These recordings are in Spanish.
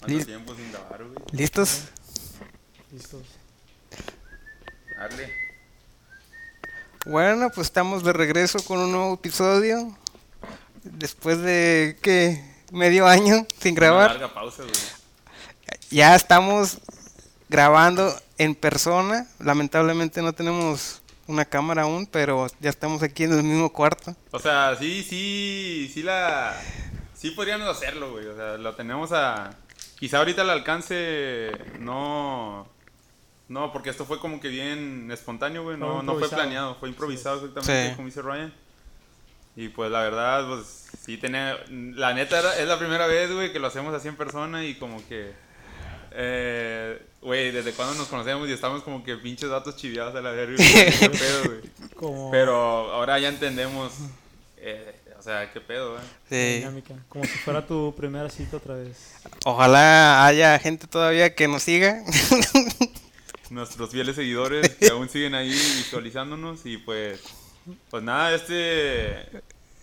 ¿Cuánto tiempo sin grabar, güey? ¿Listos? Listos. Darle. Bueno, pues estamos de regreso con un nuevo episodio. Después de, ¿qué? Medio año sin Una grabar. larga pausa, güey. Ya estamos grabando en persona. Lamentablemente no tenemos una cámara aún, pero ya estamos aquí en el mismo cuarto. O sea, sí, sí, sí la... Sí podríamos hacerlo, güey. O sea, lo tenemos a... Quizá ahorita al alcance no... No, porque esto fue como que bien espontáneo, güey. No, Fue no fue planeado, fue improvisado exactamente, Sí. como dice Ryan. Y pues la verdad, pues sí tenía... La neta era- es la primera vez, güey, que lo hacemos así en persona y como que... eh, Güey, desde cuando nos conocemos y estamos como que pinches datos chiviados a la verga. Pero ahora ya entendemos, eh, sea, qué pedo, güey. Sí. dinámica. Como si fuera tu primera cita otra vez. Ojalá haya gente todavía que nos siga. Nuestros fieles seguidores que aún siguen ahí visualizándonos y pues, pues nada, este,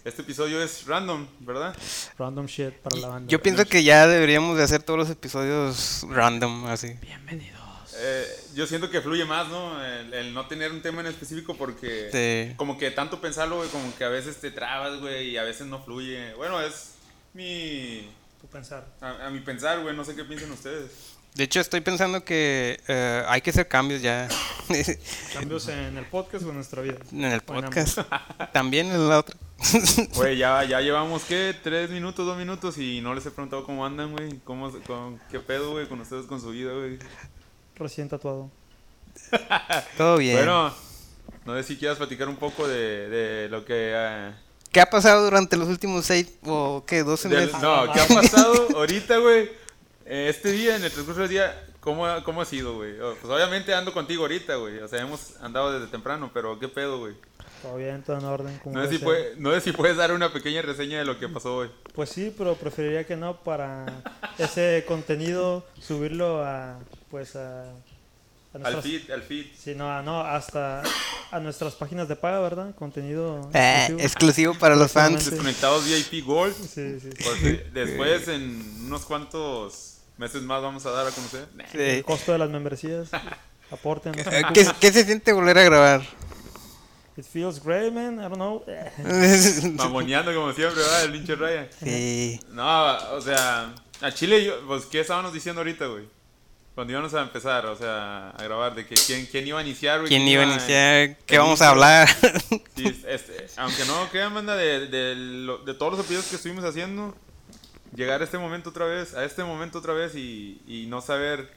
este episodio es random, ¿verdad? Random shit para la banda. Yo pienso que ya deberíamos de hacer todos los episodios random, así. Bienvenidos. Eh, yo siento que fluye más, ¿no? El, el no tener un tema en específico porque Sí. como que tanto pensarlo, güey, como que a veces te trabas, güey, y a veces no fluye. Bueno, es mi, Tu pensar. a, a mi pensar, güey, no sé qué piensan ustedes. De hecho, estoy pensando que eh, hay que hacer cambios ya Cambios en el podcast o en nuestra vida. en el en podcast. También en la otra. Güey, ya, ya llevamos, ¿qué? Tres minutos, dos minutos y no les he preguntado cómo andan, güey. ¿Cómo, con, ¿Qué pedo, güey, con ustedes, con su vida, güey? Recién tatuado. Todo bien. Bueno, no sé si quieras platicar un poco de, de lo que... eh, ¿Qué ha pasado durante los últimos seis o qué, 12 del- meses? no, ¿qué ha pasado ahorita, güey? Este día, en el transcurso del día, ¿cómo, ha- cómo ha sido, güey? Oh, Pues obviamente ando contigo ahorita, güey. O sea, hemos andado desde temprano, pero ¿qué pedo, güey? Todo bien, todo en orden. como No sé, si puede- no sé si puedes dar una pequeña reseña de lo que pasó hoy. Pues sí, pero preferiría que no para ese contenido subirlo a pues a, a Al nuestras- feed, al feed. Sí, no, no, hasta a nuestras páginas de paga, ¿verdad? Contenido Eh, exclusivo. exclusivo para los fans. Desconectados VIP Gold. Sí, sí. Pues, eh, después, en unos cuantos meses más, vamos a dar a conocer. Sí. El costo de las membresías. Aporten. no sé. Eh, ¿Qué, qué se siente volver a grabar? It feels great, man. I don't know. Mamoneando como siempre, ¿verdad? El pinche Ryan. sí. No, o sea, a Chile, yo, pues, ¿qué estábamos diciendo ahorita, güey? Cuando íbamos a empezar, o sea, a grabar, de que quién, quién iba a iniciar, güey. ¿Quién iba a iniciar? ¿Qué vamos a hablar? Sí, este, aunque no crean, banda, de, de, lo- de todos los episodios que estuvimos haciendo, llegar a este momento otra vez, a este momento otra vez y, y no saber,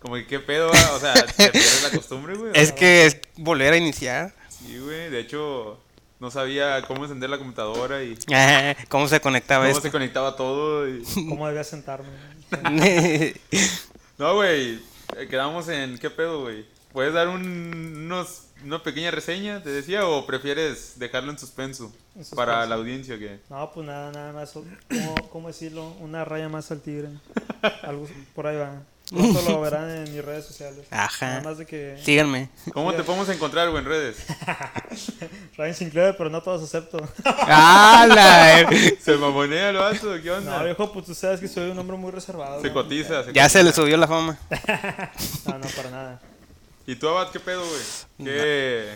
como que qué pedo, va, o sea, te pierdes la costumbre, güey. es que es volver a iniciar. Sí, güey, de hecho, no sabía cómo encender la computadora y ¿Cómo se conectaba cómo esto? se conectaba todo. y- ¿Cómo debía sentarme? No, güey, eh, quedamos en qué pedo, güey. ¿Puedes dar un, unos, una pequeña reseña, te decía, o prefieres dejarlo en suspenso, En suspenso. para la audiencia que... No, pues nada, nada más. ¿Cómo, cómo decirlo? Una raya más al tigre. Algo por ahí va. Pronto lo verán en mis redes sociales. Ajá. Nada más de que. Síganme. ¿Cómo te podemos encontrar, güey, en redes? Ryan Sinclair, pero no todos acepto. ¡Hala! ¿Se mamonea el vato? ¿Qué onda? No, viejo, pues tú sabes que soy un hombre muy reservado. se ¿no? cotiza, se Ya se le subió la fama. No, no, para nada. ¿Y tú, Abad, qué pedo, güey? ¿Qué...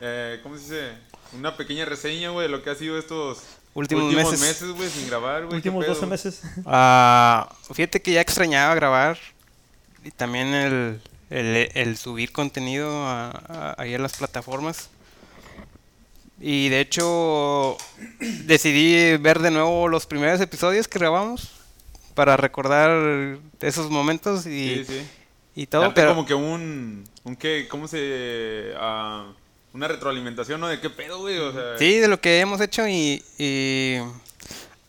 Eh, ¿Cómo se dice? Una pequeña reseña, güey, de lo que ha sido estos Últimos, meses. güey, sin grabar, güey. ¿qué Últimos pedo? 12 meses. Ah, fíjate que ya extrañaba grabar y también el, el, el subir contenido a, a- ahí a las plataformas. Y de hecho decidí ver de nuevo los primeros episodios que grabamos para recordar esos momentos y, Sí, sí. y todo. Darte Pero como que un... un qué, ¿Cómo se...? ah, una retroalimentación, ¿no? De qué pedo, güey, o sea... sí, de lo que hemos hecho y, y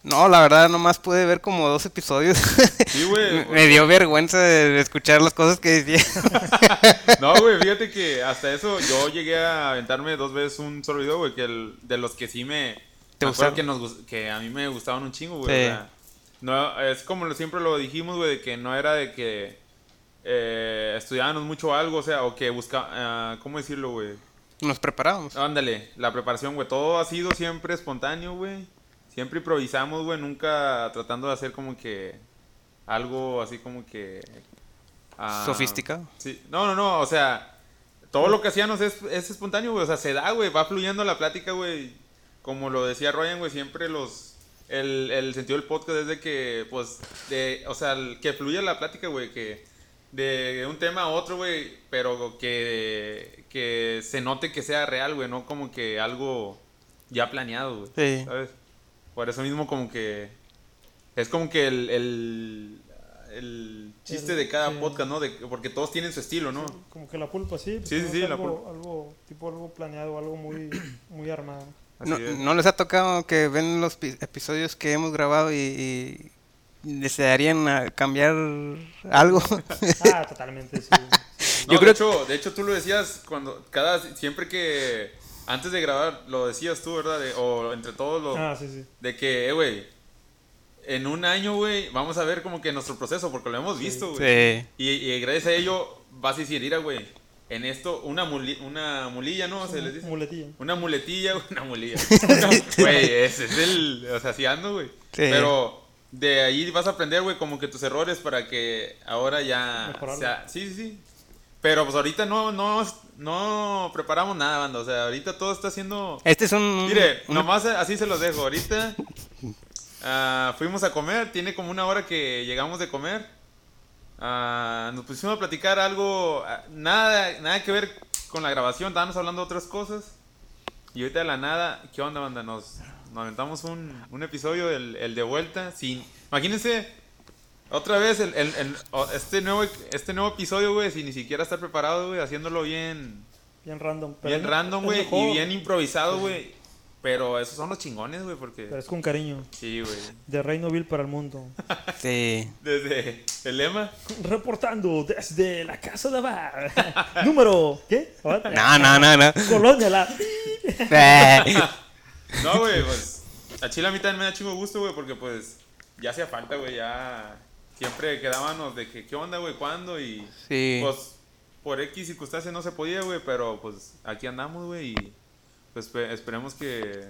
no, la verdad nomás pude ver como dos episodios. Sí, güey. Me- dio vergüenza de escuchar las cosas que decía. No, güey, fíjate que hasta eso yo llegué a aventarme dos veces un solo video, güey, que el, de los que sí me... ¿Te me acuerdo gustaron? que, nos, que a mí me gustaban un chingo, güey. Sí. o sea, no, es como lo- siempre lo dijimos, güey, de que no era de que eh, estudiábamos mucho algo, o sea, o que busca, ¿cómo decirlo, güey? Nos preparábamos. Ándale, la preparación, güey, todo ha sido siempre espontáneo, güey. Siempre improvisamos, güey, nunca tratando de hacer como que algo así como que... ah, Sofisticado. Sí, no, no, no, o sea, todo lo que hacíamos es, es espontáneo, güey, o sea, se da, güey, va fluyendo la plática, güey. Como lo decía Ryan, güey, siempre los... El, el sentido del podcast es de que, pues, de, o sea, el- que fluya la plática, güey, que de un tema a otro, güey, pero que, que se note que sea real, güey, no como que algo ya planeado, güey. Sí. ¿Sabes? Por eso mismo como que es como que el, el, el chiste El- de cada sí. podcast, ¿no? De, porque todos tienen su estilo, ¿no? Como que la pulpa, sí. pues, Sí, sí, sí, que la algo, pulpa. algo, tipo algo planeado, algo muy, muy armado. No. ¿no les ha tocado que ven los pi- episodios que hemos grabado y, y desearían cambiar algo? Ah, totalmente, sí. No, Yo de creo- hecho, de hecho tú lo decías cuando cada siempre que antes de grabar lo decías tú, ¿verdad? De- o entre todos los Ah, sí, sí. de que, eh, güey, en un año, güey, vamos a ver como que nuestro proceso porque lo hemos visto, güey. Sí. Y, y gracias a ello vas a decir, mira, güey, en esto una muli- una mulilla, ¿no? Se les dice. Muletilla. Una muletilla, una mulilla. Güey, ese es el. O sea, así ando, güey. Sí. Pero de ahí vas a aprender, güey, como que tus errores para que ahora ya. Mejorarlo. sea, sí, sí, sí. Pero pues ahorita no, no, no preparamos nada, banda. O sea, ahorita todo está haciendo. Este es un... Mire, un- nomás así se los dejo. Ahorita ah, fuimos a comer, tiene como una hora que llegamos de comer. Ah, nos pusimos a platicar algo, ah, nada, nada que ver con la grabación, estábamos hablando de otras cosas. Y ahorita de la nada, ¿qué onda, banda? Nos, nos aventamos un, un episodio, el, el de vuelta, sin... Imagínense, otra vez, el, el- el- o- este, nuevo, este nuevo episodio, güey, sin ni siquiera estar preparado, güey, haciéndolo bien, Bien random. pero bien random, güey, y bien improvisado, güey. Pero esos son los chingones, güey, porque... Pero es con cariño. Sí, güey. De Reino Vil para el mundo. Sí. Desde el lema. Reportando desde la casa de bar. Número. ¿Qué? No, no, no, no. Colonia la. No, güey, pues... A Chile a mí también me da chingo gusto, güey, porque pues... Ya hacía falta, güey, ya... Siempre quedábamos de que, ¿qué onda, güey? ¿Cuándo? Y... Sí. Pues... Por X circunstancias no se podía, güey, pero pues aquí andamos, güey, y... Pues espe- esperemos que...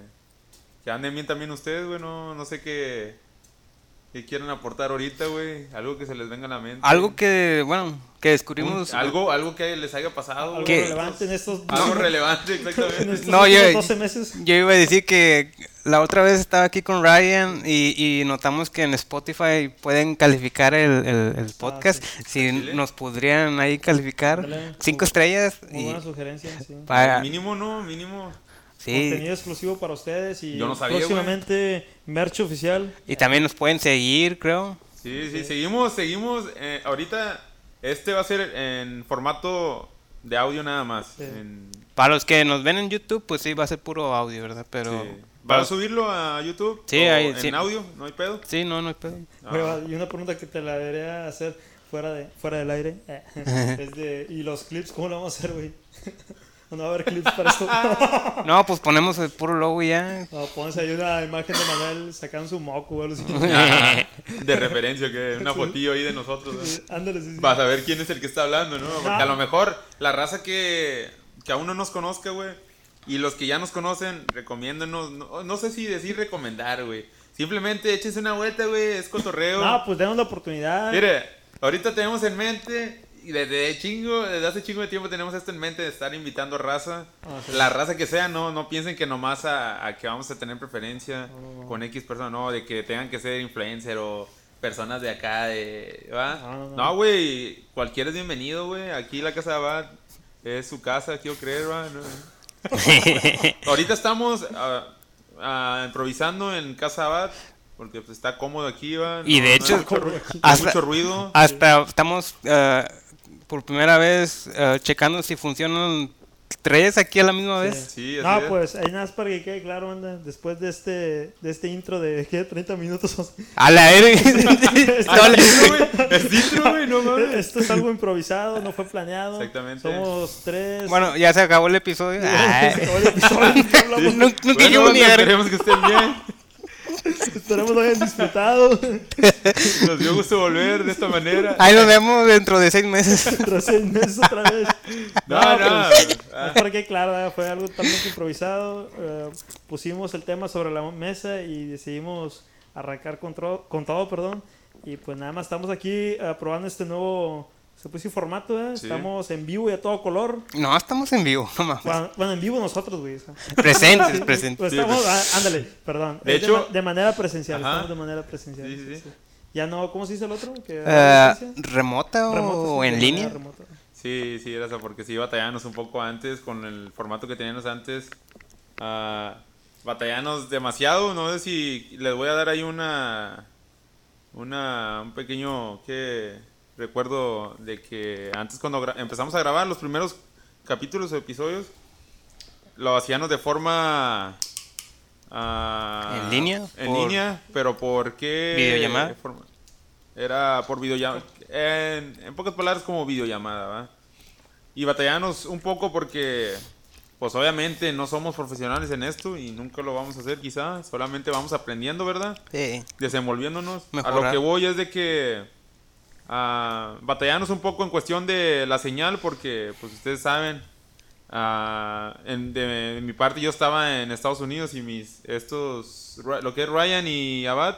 Que anden bien también ustedes, güey, no, no sé qué... ¿Qué quieren aportar ahorita, güey? Algo que se les venga a la mente. Algo que, bueno, que Un- descubrimos... algo, algo que les haya pasado. Algo relevante en estos. Algo relevante, exactamente. estos No, últimos yo- 12 meses. Yo iba a decir que la otra vez estaba aquí con Ryan y, y notamos que en Spotify pueden calificar el, el- el podcast. Si Chile. nos podrían ahí calificar cinco estrellas. Muy Y buena sugerencia, sí. para, Mínimo, no, mínimo. Sí. Contenido exclusivo para ustedes y Yo no sabía, próximamente merch oficial. Y también nos pueden seguir, creo. Sí, sí, seguimos, seguimos. eh, ahorita este va a ser en formato de audio nada más. Sí. En- Para los que nos ven en YouTube, pues sí, va a ser puro audio, ¿verdad? Pero... sí. ¿Vas a subirlo a YouTube? Sí, ¿O ahí, en sí. audio, no hay pedo. Sí, no, no hay pedo. Ah. Y una pregunta que te la debería hacer fuera de fuera del aire. es de, ¿y los clips cómo lo vamos a hacer, güey? no va a haber clips para esto. No, pues ponemos el puro logo y ya. no, pones ahí una imagen de Manuel sacando su moco o algo así. De referencia, que una fotillo ahí de nosotros. ¿no? Ándale, sí, sí. Vas a ver quién es el que está hablando, ¿no? Porque Ah. a lo mejor la raza que, que aún no nos conozca, güey. Y los que ya nos conocen, recomiéndanos. No, no sé si decir recomendar, güey. Simplemente échense una vuelta, güey. Es cotorreo. No, pues denos la oportunidad. Mire, ahorita tenemos en mente, y desde chingo, desde hace chingo de tiempo tenemos esto en mente de estar invitando raza. Ah, sí. La raza que sea, no, no piensen que nomás a, a que vamos a tener preferencia con X personas, no, de que tengan que ser influencer o personas de acá, de, ¿va? No, no, no. No, güey, cualquiera es bienvenido, güey. Aquí la casa de Abad es su casa, quiero creer, ¿va? No. Ahorita estamos ah, ah, improvisando en casa Abad. Porque pues, está cómodo aquí, ¿va? Y de hecho, mucho, no hay hasta- mucho ruido. Hasta estamos eh, por primera vez eh, checando si funcionan tres aquí a la misma vez. Sí, así No, es. pues ahí nada más para que quede claro, anda. Después de este, de este intro de ¿qué? 30 minutos. A la. Ah, mames. Esto es algo improvisado, no fue planeado. Exactamente. Somos tres. bueno, ya se acabó el episodio. El episodio. No- nunca Bueno, esperemos que estén bien. Esperemos lo hayan disfrutado. Nos dio gusto volver de esta manera. Ahí nos vemos dentro de seis meses. Tras seis meses otra vez. No, No, no. pues, Ah, Es para que claro, ¿verdad? fue algo totalmente improvisado. eh, pusimos el tema sobre la mesa y decidimos arrancar con, con todo, perdón. Y pues nada más estamos aquí eh, probando este nuevo, se decir formato, ¿eh? Sí. Estamos en vivo y a todo color. No, estamos en vivo, no mames. Bueno, bueno, en vivo nosotros, güey. Presentes, presentes. Pues estamos, pues. ah, ándale, perdón. De Es hecho- de manera presencial, Ajá. estamos de manera presencial. Sí, sí, sí. Ya no, ¿cómo se dice el otro? Que Eh? ¿Remota o Remoto, sí, en línea? remota. Sí, sí, era eso, porque sí batallamos un poco antes con el formato que teníamos antes. Batallamos demasiado, no sé si les voy a dar ahí una, una un pequeño que recuerdo de que antes cuando empezamos a grabar los primeros capítulos o episodios lo hacíamos de forma ah, ¿En línea? En ¿Por línea, pero ¿por qué? videollamada? Era por videollamada. En, en pocas palabras, como videollamada, ¿va? Y batallamos un poco porque, pues obviamente no somos profesionales en esto y nunca lo vamos a hacer, quizá. Solamente vamos aprendiendo, ¿verdad? Sí. Desenvolviéndonos. A lo que voy es de que ah, batallamos un poco en cuestión de la señal porque, pues ustedes saben, en, de, mi parte yo estaba en Estados Unidos y mis estos lo que es Ryan y Abad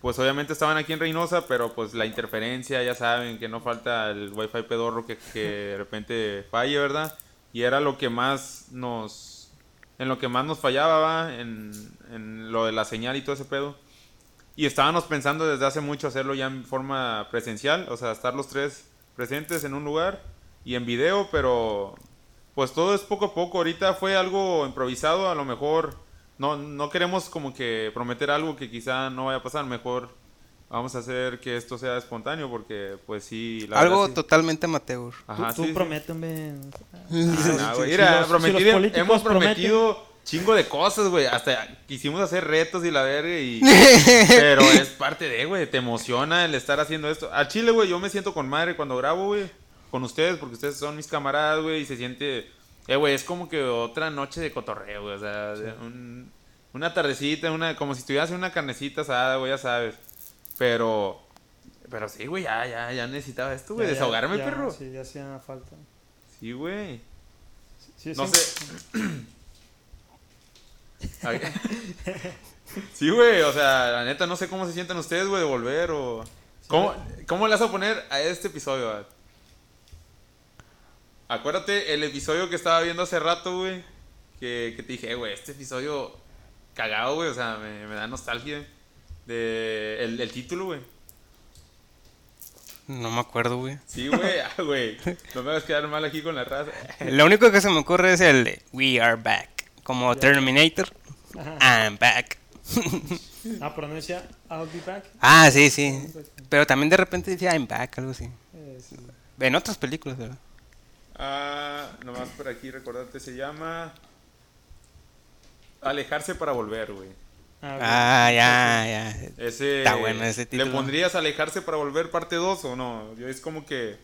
pues obviamente estaban aquí en Reynosa, pero pues la interferencia, ya saben que no falta el wifi pedorro que, de repente falle, ¿verdad? Y era lo que más nos, en lo que más nos fallaba, ¿va? En lo de la señal y todo ese pedo. Y estábamos pensando desde hace mucho hacerlo ya en forma presencial, o sea, estar los tres presentes en un lugar y en video, pero pues todo es poco a poco. Ahorita fue algo improvisado, a lo mejor no, no queremos como que prometer algo que quizá no vaya a pasar, mejor vamos a hacer que esto sea espontáneo porque pues sí, la Algo verdad, sí. totalmente amateur. Ajá, tú tú sí, sí. prométeme. Ah, no, güey, Si mira, si los políticos hemos prometen- prometido chingo de cosas, güey. Hasta quisimos hacer retos y la verga y... Pero es parte de, güey, te emociona el estar haciendo esto. A Chile, güey, yo me siento con madre cuando grabo, güey, con ustedes, porque ustedes son mis camaradas, güey, y se siente... Eh, güey, es como que otra noche de cotorreo, güey, o sea, un- una tardecita, una, como si estuvieras en una carnecita asada, güey, ya sabes. Pero... Pero sí, güey, ya, ya, ya necesitaba esto, güey, desahogarme, ya, perro. Sí, ya hacía falta. Sí, güey. Sí, No sí. sé. Ay. Sí, güey, o sea, la neta no sé cómo se sienten ustedes, güey, de volver o... ¿Cómo, ¿Cómo le vas a poner a este episodio, Ad? Acuérdate el episodio que estaba viendo hace rato, güey, que, que te dije, "Eh, güey, este episodio cagado, güey, o sea, me, me da nostalgia de el, el título, güey. No me acuerdo, güey. Sí, güey, ah, güey, no me vas a quedar mal aquí con la raza. Lo único que se me ocurre es el de We are back. Como Terminator. Ajá. I'm back. Ah, pero no decía I'll be back. Ah, sí, sí. Pero también de repente decía I'm back, algo así. Eh, sí. En otras películas, ¿verdad? Ah, nomás por aquí recordarte, se llama Alejarse para volver, güey. Ah. Ah, ya, ya. Ese Está bueno ese título. ¿Le pondrías Alejarse para volver parte 2 o no? Yo es como que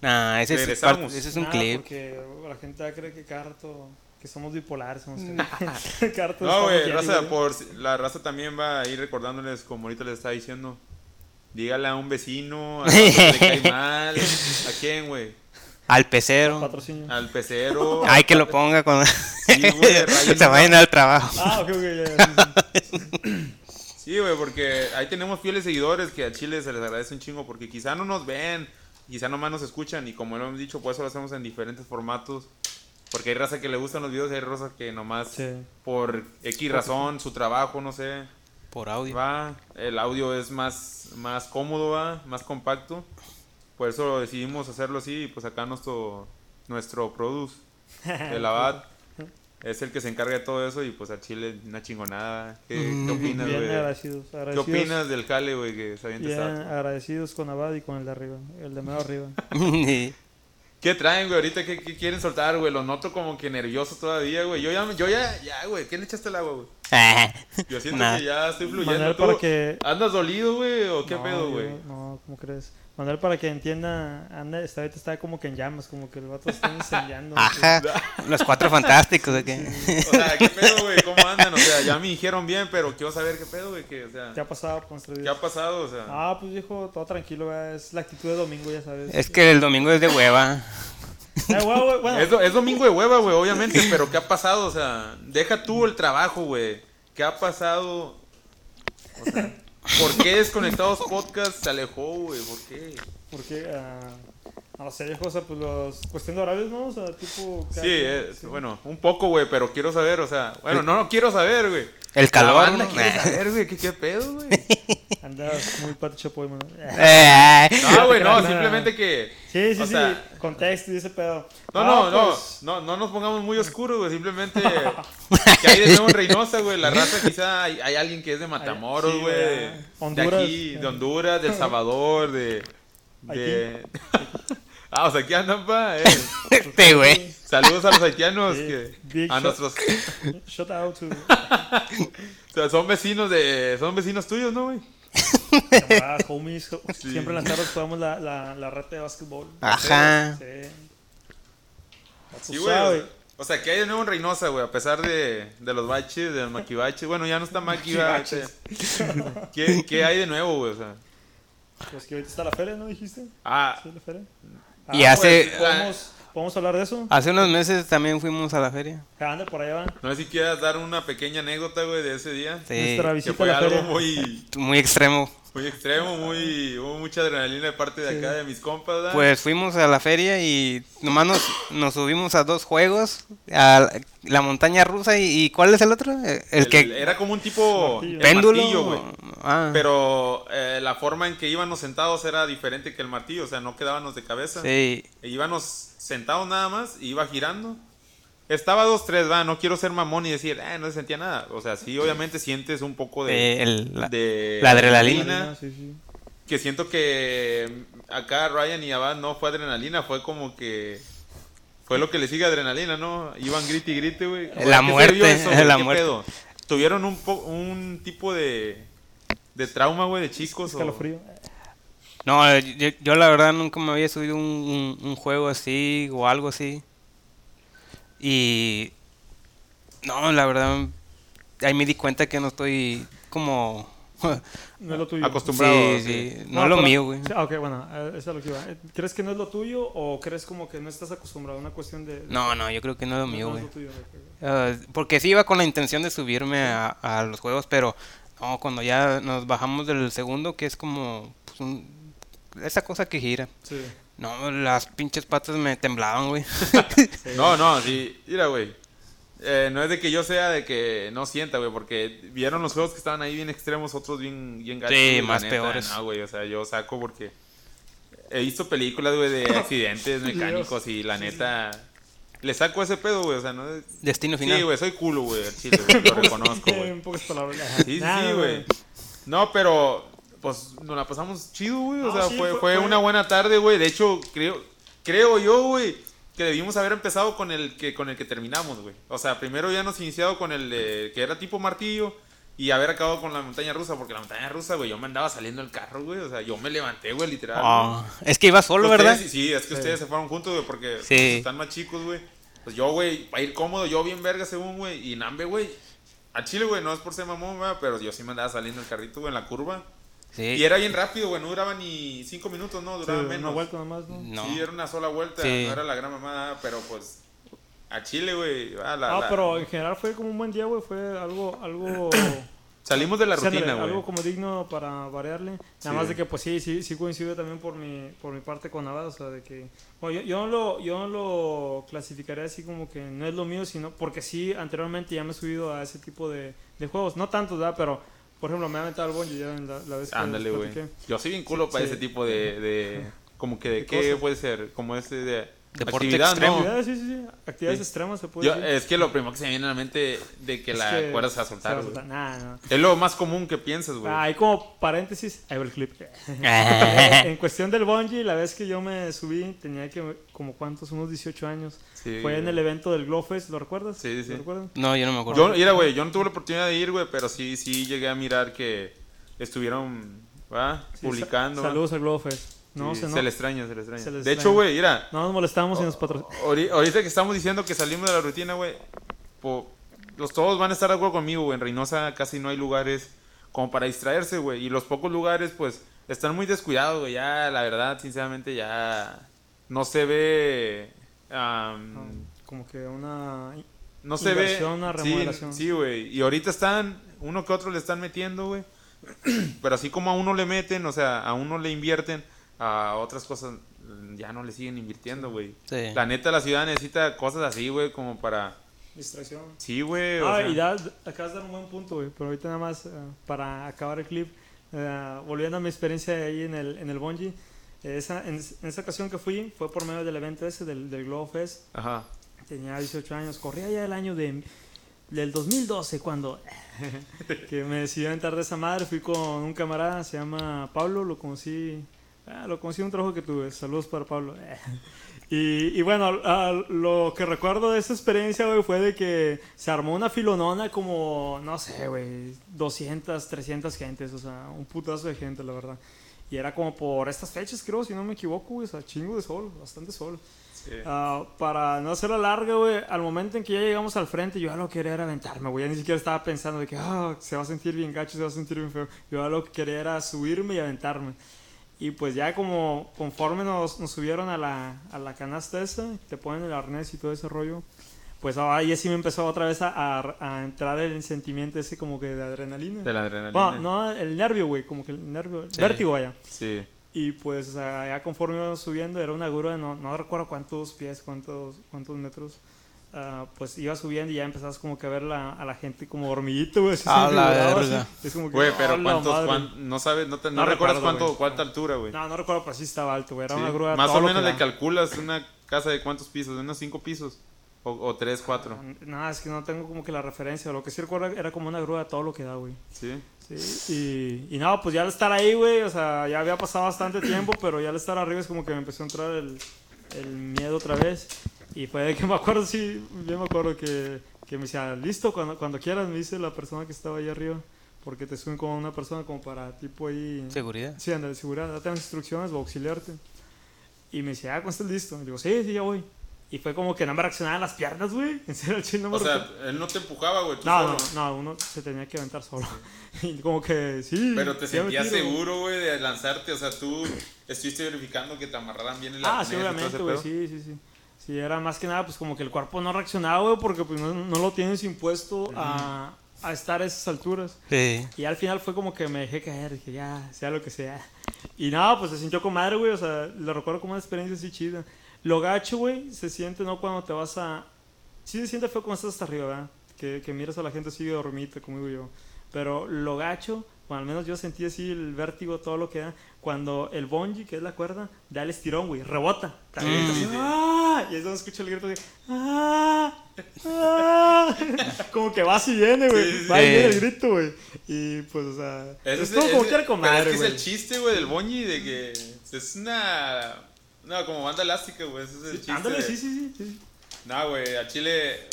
Nah, ese es, ese es un clip. Porque la gente va a creer que cada rato que somos bipolares. Somos rato No, güey, raza, güey. por la raza también va a ir recordándoles como ahorita les estaba diciendo. Dígale a un vecino, a le cae mal, ¿a quién, güey? Al pecero. Patrocinio. Al pecero. Ay, que lo ponga cuando rayen- se vayan al trabajo. Ah, ok, ok, ya, sí, sí. Sí, güey, porque ahí tenemos fieles seguidores que a Chile se les agradece un chingo porque quizá no nos ven, quizá nomás nos escuchan y como lo hemos dicho, por eso lo hacemos en diferentes formatos. Porque hay raza que le gustan los videos y hay raza que nomás Sí. por X razón, su trabajo, no sé, Por audio. va, el audio es más, más cómodo, va, más compacto. Por eso decidimos hacerlo así y pues acá nuestro, nuestro produce, el Abad, es el que se encarga de todo eso y pues a Chile una chingonada. ¿Qué, qué opinas, güey? agradecidos. ¿Qué agradecidos opinas del jale, güey, que se avienta Bien agradecidos con Abad y con el de arriba. El de medio arriba. ¿Qué traen, güey? Ahorita, ¿qué, qué quieren soltar, güey? Lo noto como que nervioso todavía, güey. Yo ya, yo ya, ya, güey. ¿Qué le echaste el agua, güey? Yo siento que ya estoy fluyendo. Manuel, ¿Tú para que. ¿Andas dolido, güey? ¿O qué no, pedo, güey? No, ¿cómo crees? Manuel, para que entienda, anda, está, ahorita está como que en llamas, como que el vato está incendiando. Ajá. Los cuatro fantásticos, ¿de qué? O sea, ¿qué pedo, güey? ¿Cómo andan? O sea, ya me dijeron bien, pero quiero saber qué pedo, güey. Que, o sea, ¿Qué ha pasado con nuestro ¿qué ha pasado? O sea, Ah, pues viejo, todo tranquilo, güey, es la actitud de domingo, ya sabes. Es que el domingo es de hueva. Bueno, es, do- es domingo de hueva, güey, obviamente, pero ¿qué ha pasado? O sea, deja tú el trabajo, güey. ¿Qué ha pasado? O sea, ¿Por qué Desconectados Podcast se alejó, güey? ¿Por qué? Porque, ah, no sé, viejo, o sea, pues los cuestión de horarios, ¿no? O sea, tipo... Sí, es, sí. bueno, un poco, güey, pero quiero saber, o sea, bueno, no, no quiero saber, güey. El calor, banda ¿no? quiere saber, güey, ¿qué, qué pedo, güey? Andas muy Pati Chapoy, mano. Eh, No, güey, no, simplemente que... Sí, sí, O sí, sea- contexto y ese pedo. No, Ah, no, no, pues, no, no nos pongamos muy oscuros, güey, simplemente que hay de nuevo en Reynosa, güey, la raza quizá hay, hay alguien que es de Matamoros, sí, güey, güey, de, aquí, eh. de Honduras, de El Salvador, de... de... ah, o sea, aquí andan, pa, eh. Este, güey. Saludos a los haitianos, que, big a shot. nuestros... Shout out to O sea, son vecinos de... Son vecinos tuyos, ¿no, güey? camaradas, homies. Sí. Siempre en las tardes jugamos la, la, la reta de básquetbol. Ajá. Sí. Sí, güey. O sea, que hay de nuevo en Reynosa, güey, a pesar de, de los baches, de los maquibaches. Bueno, ya no está maquibaches. ¿Qué, ¿Qué hay de nuevo, güey? O sea, Pues que ahorita está la feria, ¿no dijiste? ah, Sí, la feria. Y Ah, hace- pues, ¿podemos, ¿Podemos hablar de eso? Hace unos meses también fuimos a la feria. Anda, por allá va. no sé si quieras dar una pequeña anécdota, güey, de ese día. Sí, Nuestra Que visita fue a la algo feria. muy, muy extremo. Muy extremo, muy, hubo mucha adrenalina de parte de Sí. acá, de mis compas, ¿verdad? Pues fuimos a la feria y nomás nos, nos subimos a dos juegos, a la, la montaña rusa y, y ¿cuál es el otro? Eh, El, que Era como un tipo Martillo. péndulo. martillo. Ah, Pero eh, la forma en que íbamos sentados era diferente que el martillo, o sea, no quedábamos de cabeza. sí. E íbamos sentados nada más, y iba girando. Estaba dos, tres, va, no quiero ser mamón y decir, eh, no se sentía nada. O sea, sí, obviamente sientes un poco de, Eh, el- la, de la adrenalina. Sí, sí. Que siento que acá Ryan y Abad no fue adrenalina, fue como que... Fue lo que le sigue adrenalina, ¿no? Iban grite y grite, güey. La ¿A qué se muerte, eso, güey? la ¿Qué muerte. pedo? ¿Tuvieron un, po- un tipo de, de trauma, güey, de chicos? o- Escalofrío. No, yo, yo la verdad nunca me había subido un, un- un juego así o algo así. Y... No, la verdad, ahí me di cuenta que no estoy como... No es lo tuyo. Acostumbrado. sí, sí. sí, no es lo pero- mío, güey. Sí, ah, ok, bueno, eh, eso es lo que iba. Eh, ¿Crees que no es lo tuyo o crees como que no estás acostumbrado? Una cuestión de... No, no, yo creo que no es lo no, mío, no es güey. Ah, porque sí iba con la intención de subirme a, a los juegos, pero no, cuando ya nos bajamos del segundo, que es como pues, un- esa cosa que gira. Sí. No, las pinches patas me temblaban, güey. No, no, sí. Mira, güey. Eh, no es de que yo sea de que no sienta, güey, porque vieron los juegos que estaban ahí bien extremos, otros bien, bien gachos. Sí, más neta, peores. No, güey, o sea, yo saco porque he visto películas, güey, de accidentes mecánicos y la neta le saco ese pedo, güey, o sea, no es- Destino final. Sí, güey, soy culo, güey, al chile, güey, lo reconozco, güey. En pocas palabras. Sí, sí, güey. No, pero pues nos la pasamos chido, güey. O No, sea, sí, fue, fue- una buena tarde, güey. De hecho, creo, creo yo, güey, que debimos haber empezado con el que con el que terminamos, güey. O sea, primero ya nos iniciado con el de, que era tipo martillo y haber acabado con la montaña rusa, porque la montaña rusa, güey, yo me andaba saliendo del carro, güey. O sea, yo me levanté, güey, literal. Ah, es que iba solo, Ustedes- ¿verdad? Sí, sí, es que Sí. ustedes se fueron juntos, güey, porque Sí. pues, están más chicos, güey. Pues yo, güey, para ir cómodo, yo bien verga según, güey. Y Nambe, güey, a Chile, güey, no es por ser mamón, güey, pero yo sí me andaba saliendo el carrito, güey, en la curva. Sí. Y era bien rápido, güey, no duraba ni cinco minutos, no, Sí, duraba una menos. vuelta nomás, ¿no? No. Sí, era una sola vuelta, Sí. no era la gran mamada, pero pues a Chile, güey, ah, la- No, la- pero en general fue como un buen día, güey. Fue algo, algo, salimos de la sí, rutina, güey. algo como digno para variarle. Nada Sí. más de que, pues sí, sí, sí coincide también por mi, por mi parte con Navas. O sea, de que, bueno, yo, yo, no lo, yo no lo clasificaría así como que no es lo mío, sino porque sí, anteriormente ya me he subido a ese tipo de, de juegos. No tantos, ¿verdad? Pero, por ejemplo, me ha aventado el bonji ya en la, la vez que Ándale, güey. Yo soy bien culo para Sí. ese tipo de, de como que de, qué puede ser, como ese de Deporte actividad, extremo. ¿no? Actividades, sí, sí, sí. Actividades Sí. extremas se puede Yo, decir. es que lo primero que se me viene a la mente de que Es la que cuerda se va a soltar, va a güey. soltar. Nah, no. Es lo más común que piensas, güey. Ah, y como paréntesis, ahí va el clip. En cuestión del bungee, la vez que yo me subí, tenía que como cuántos, unos 18 años. Sí, Fue en el evento del Glowfest, ¿lo recuerdas? Sí, sí. ¿Lo recuerdas? No, yo no me acuerdo. Yo, mira, güey, yo no tuve la oportunidad de ir, güey, pero sí, sí llegué a mirar que estuvieron, ¿va? Sí, Publicando. sa- ¿va? Saludos al Glowfest. No, Sí, se, no, se le extraña, se le extraña. Se le de extraña. hecho, güey, mira, no nos molestamos y nos patrocinamos. ahori- ahorita que estamos diciendo que salimos de la rutina, güey, los todos van a estar de acuerdo conmigo, güey. En Reynosa casi no hay lugares como para distraerse, güey. Y los pocos lugares, pues, están muy descuidados, güey. Ya, la verdad, sinceramente, ya no se ve... am, Como que una... no se ve. Una Sí, remodelación. Sí, güey. Y ahorita están, uno que otro le están metiendo, güey. Pero así como a uno le meten, o sea, a uno le invierten, a otras cosas mm, ya no le siguen invirtiendo, güey. Sí. La neta, la ciudad necesita cosas así, güey, como para... Distracción. Sí, güey. o Ah, sea, y da, acabas de dar un buen punto, güey. Pero ahorita nada más, eh, para acabar el clip, eh, volviendo a mi experiencia ahí en el, en el bungee, eh, esa, en, en esa ocasión que fui fue por medio del evento ese, del, del Globo Fest. Ajá. Tenía 18 años, corría ya el año de, del 2012 cuando que me decidí aventar de esa madre. Fui con un camarada, se llama Pablo, lo conocí, ah, lo conocí en un trabajo que tuve. Saludos para Pablo. Y, y bueno, lo que recuerdo de esa experiencia, güey, fue de que se armó una filonona como, no sé, güey, 200, 300 gentes, o sea, un putazo de gente, la verdad. Y era como por estas fechas, creo, si no me equivoco, güey, o sea, chingo de sol, bastante sol. Sí. Ah, para no hacerla larga, güey, al momento en que ya llegamos al frente, yo ya lo que quería era aventarme, güey. Ya ni siquiera estaba pensando de que ah, se va a sentir bien gacho, se va a sentir bien feo. Yo ya lo que quería era subirme y aventarme. Y pues ya como conforme nos, nos subieron a la, a la canasta esa, te ponen el arnés y todo ese rollo, pues ahí sí me empezó otra vez a, a- a entrar el sentimiento ese como que de adrenalina. De la adrenalina. Bueno, no el nervio, güey, como que el nervio, Sí. vértigo, vaya. Sí. Y pues, ya conforme íbamos subiendo, era una grúa, no, no recuerdo cuántos pies, cuántos, cuántos metros. Ah, pues iba subiendo y ya empezabas como que a ver la, a la gente como hormiguito, güey. así A se la verga. Es como que, Güey, ¡oh, pero ¿cuántos? cuán- no sabes, no, te, no, No recuerdas recuerdo, cuánto, cuánta altura, güey. No, no recuerdo, pero sí estaba alto, güey. Era Sí. una grúa. Más todo o menos le da. calculas una casa de cuántos pisos, de unos cinco pisos. O, o tres, cuatro. No, es que no tengo como que la referencia. Lo que sí recuerdo era como una grúa a todo lo que da, güey. Sí. Sí, y, y no, pues ya al estar ahí, güey, o sea, ya había pasado bastante tiempo, pero ya al estar arriba es como que me empezó a entrar el, el miedo otra vez. Y fue que me acuerdo, sí, yo me acuerdo que, que me decía, listo, cuando, cuando quieras, me dice la persona que estaba ahí arriba, porque te suben como una persona como para tipo ahí... Seguridad. Sí, anda de seguridad, date las instrucciones o auxiliarte. Y me decía, ah, ¿cuándo estás listo? Y digo, sí, sí, ya voy. Y fue como que no me reaccionaban las piernas, güey. En serio, el chile no me O sea, reaccionaba. él no te empujaba, güey. tú No, no, solo. no, uno se tenía que aventar solo. Y como que sí. Pero te sí me sentías tiro. seguro, güey, de lanzarte. O sea, tú estuviste verificando que te amarraran bien el Ah, arnés sí, todo obviamente, ese güey, pedo. sí, sí, sí. Sí, era más que nada, pues como que el cuerpo no reaccionaba, güey, porque pues no, no lo tienes impuesto a, a estar a esas alturas. Sí. Y al final fue como que me dejé caer, dije, ya, sea lo que sea. Y nada, pues se sintió con madre, güey, o sea, lo recuerdo como una experiencia así chida. Lo gacho, güey, se siente, ¿no? Cuando te vas a... Sí se siente feo cuando estás hasta arriba, ¿verdad? Que, que miras a la gente así de dormita, como digo yo. Pero lo gacho, bueno, al menos yo sentí así el vértigo, todo lo que da, cuando el bungee, que es la cuerda, da el estirón, güey, rebota. Te avientas Mm. ¡ah! Y es donde escucho el grito de ¡ah! ¡ah! Como que va y viene, güey. Sí, va y viene el grito, güey. Y pues, o sea, es todo como ese- quiera con pero Es que es el chiste, güey, del boñi de que es una. No, como banda elástica, güey. Ese es el chiste. ándale, de- sí, sí, sí. No, güey, a Chile,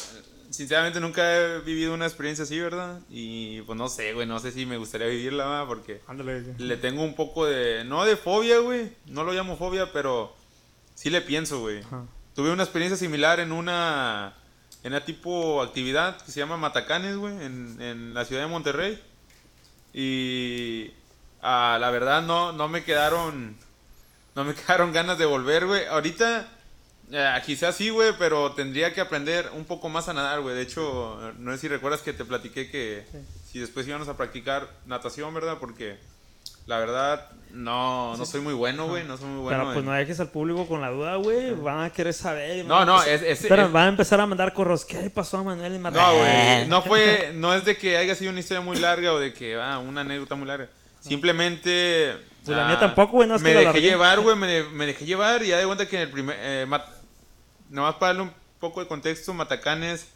sinceramente nunca he vivido una experiencia así, ¿verdad? Y pues no sé, güey, no sé si me gustaría vivirla, ¿verdad? porque Ándale, le tengo un poco de, no de fobia, güey, no lo llamo fobia, pero sí le pienso, güey. Ajá. Tuve una experiencia similar en una, en una tipo actividad que se llama Matacanes, güey, en, en la ciudad de Monterrey. Y ah, la verdad no, no me quedaron, no me quedaron ganas de volver, güey. Ahorita eh, quizás sí, güey, pero tendría que aprender un poco más a nadar, güey. De hecho, no sé si recuerdas que te platiqué que Sí. si después íbamos a practicar natación, ¿verdad? Porque la verdad no, no soy muy bueno, güey, no soy muy bueno. Pero pues en- no dejes al público con la duda, güey. Van a querer saber. No, no, es- es- Pero es- van a empezar a mandar correos. ¿Qué le pasó a Manuel en No, Matacanes? güey, no fue, no es de que haya sido una historia muy larga o de que, ah, una anécdota muy larga. Simplemente... Pues la ah, mía tampoco, güey, no Me la dejé llevar, güey, me, me dejé llevar y ya de cuenta que en el primer... Eh, mat- nomás para darle un poco de contexto, Matacanes,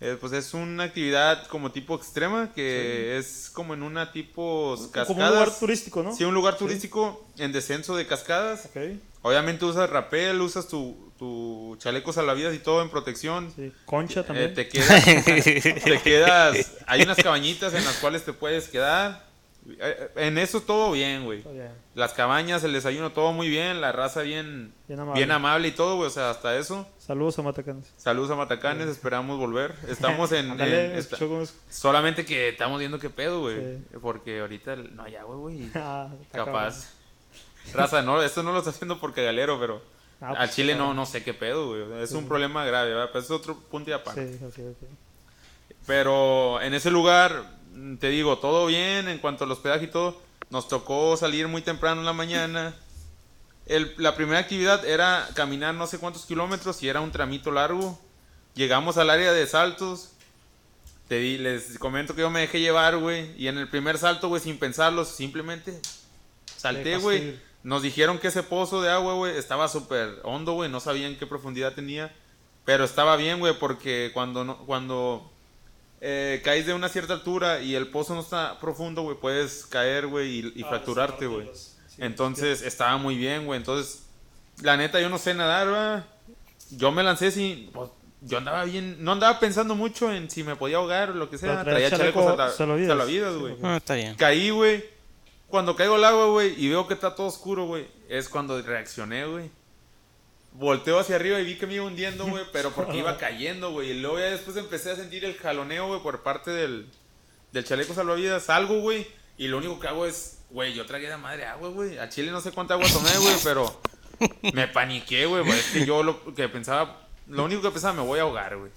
eh, pues es una actividad como tipo extrema, que es como en una tipo cascadas. Como un lugar turístico, ¿no? Sí, un lugar turístico en descenso de cascadas. Ok. Obviamente usas rapel, usas tu, tu chaleco salvavidas y todo en protección. Sí. Concha Eh, también. te quedas, te quedas, hay unas cabañitas en las cuales te puedes quedar. Eh, En eso todo bien, güey. Bien. Las cabañas, el desayuno, todo muy bien, la raza bien, Bien amable. bien amable y todo, güey. O sea, hasta eso. Saludos a Matacanes. Saludos a Matacanes, esperamos volver. Estamos en, esta- solamente que estamos viendo qué pedo, güey. Sí. Porque ahorita no hay agua, güey. Ah, Capaz. Raza, no, esto no lo está haciendo por cagalero, pero Ah, al pues, Chile no, no sé qué pedo, güey. Es Sí. un problema grave, ¿verdad? Pero es otro punto y aparte. Sí, ok, ok. Pero en ese lugar, te digo, todo bien en cuanto al hospedaje y todo. Nos tocó salir muy temprano en la mañana. El- la primera actividad era caminar no sé cuántos kilómetros y era un tramito largo. Llegamos al área de saltos. Te di- les comento que yo me dejé llevar, güey. Y en el primer salto, güey, sin pensarlo, simplemente salté, güey. Nos dijeron que ese pozo de agua, güey, estaba súper hondo, güey. No sabían qué profundidad tenía. Pero estaba bien, güey, porque cuando, no, cuando eh, caes de una cierta altura y el pozo no está profundo, güey, puedes caer, güey, y, y Ah, fracturarte, güey. sí, Entonces estaba muy bien, güey. Entonces, la neta, yo no sé nadar, va. Yo me lancé sin. pues, yo andaba bien. No andaba pensando mucho en si me podía ahogar o lo que sea. Pero traía Traía chaleco chalecos salva- salvavidas. salvavidas, güey. Ah, está bien. Caí, güey. Cuando caigo al agua, güey, y veo que está todo oscuro, güey, es cuando reaccioné, güey. Volteo hacia arriba y vi que me iba hundiendo, güey, pero porque iba cayendo, güey. Y luego ya después empecé a sentir el jaloneo, güey, por parte del, del chaleco salvavidas. Salgo, güey, y lo único que hago es, güey, yo tragué de madre agua, güey. A Chile no sé cuánta agua tomé, güey, pero me paniqué, güey. güey. Es que yo lo que pensaba, lo único que pensaba, me voy a ahogar, güey.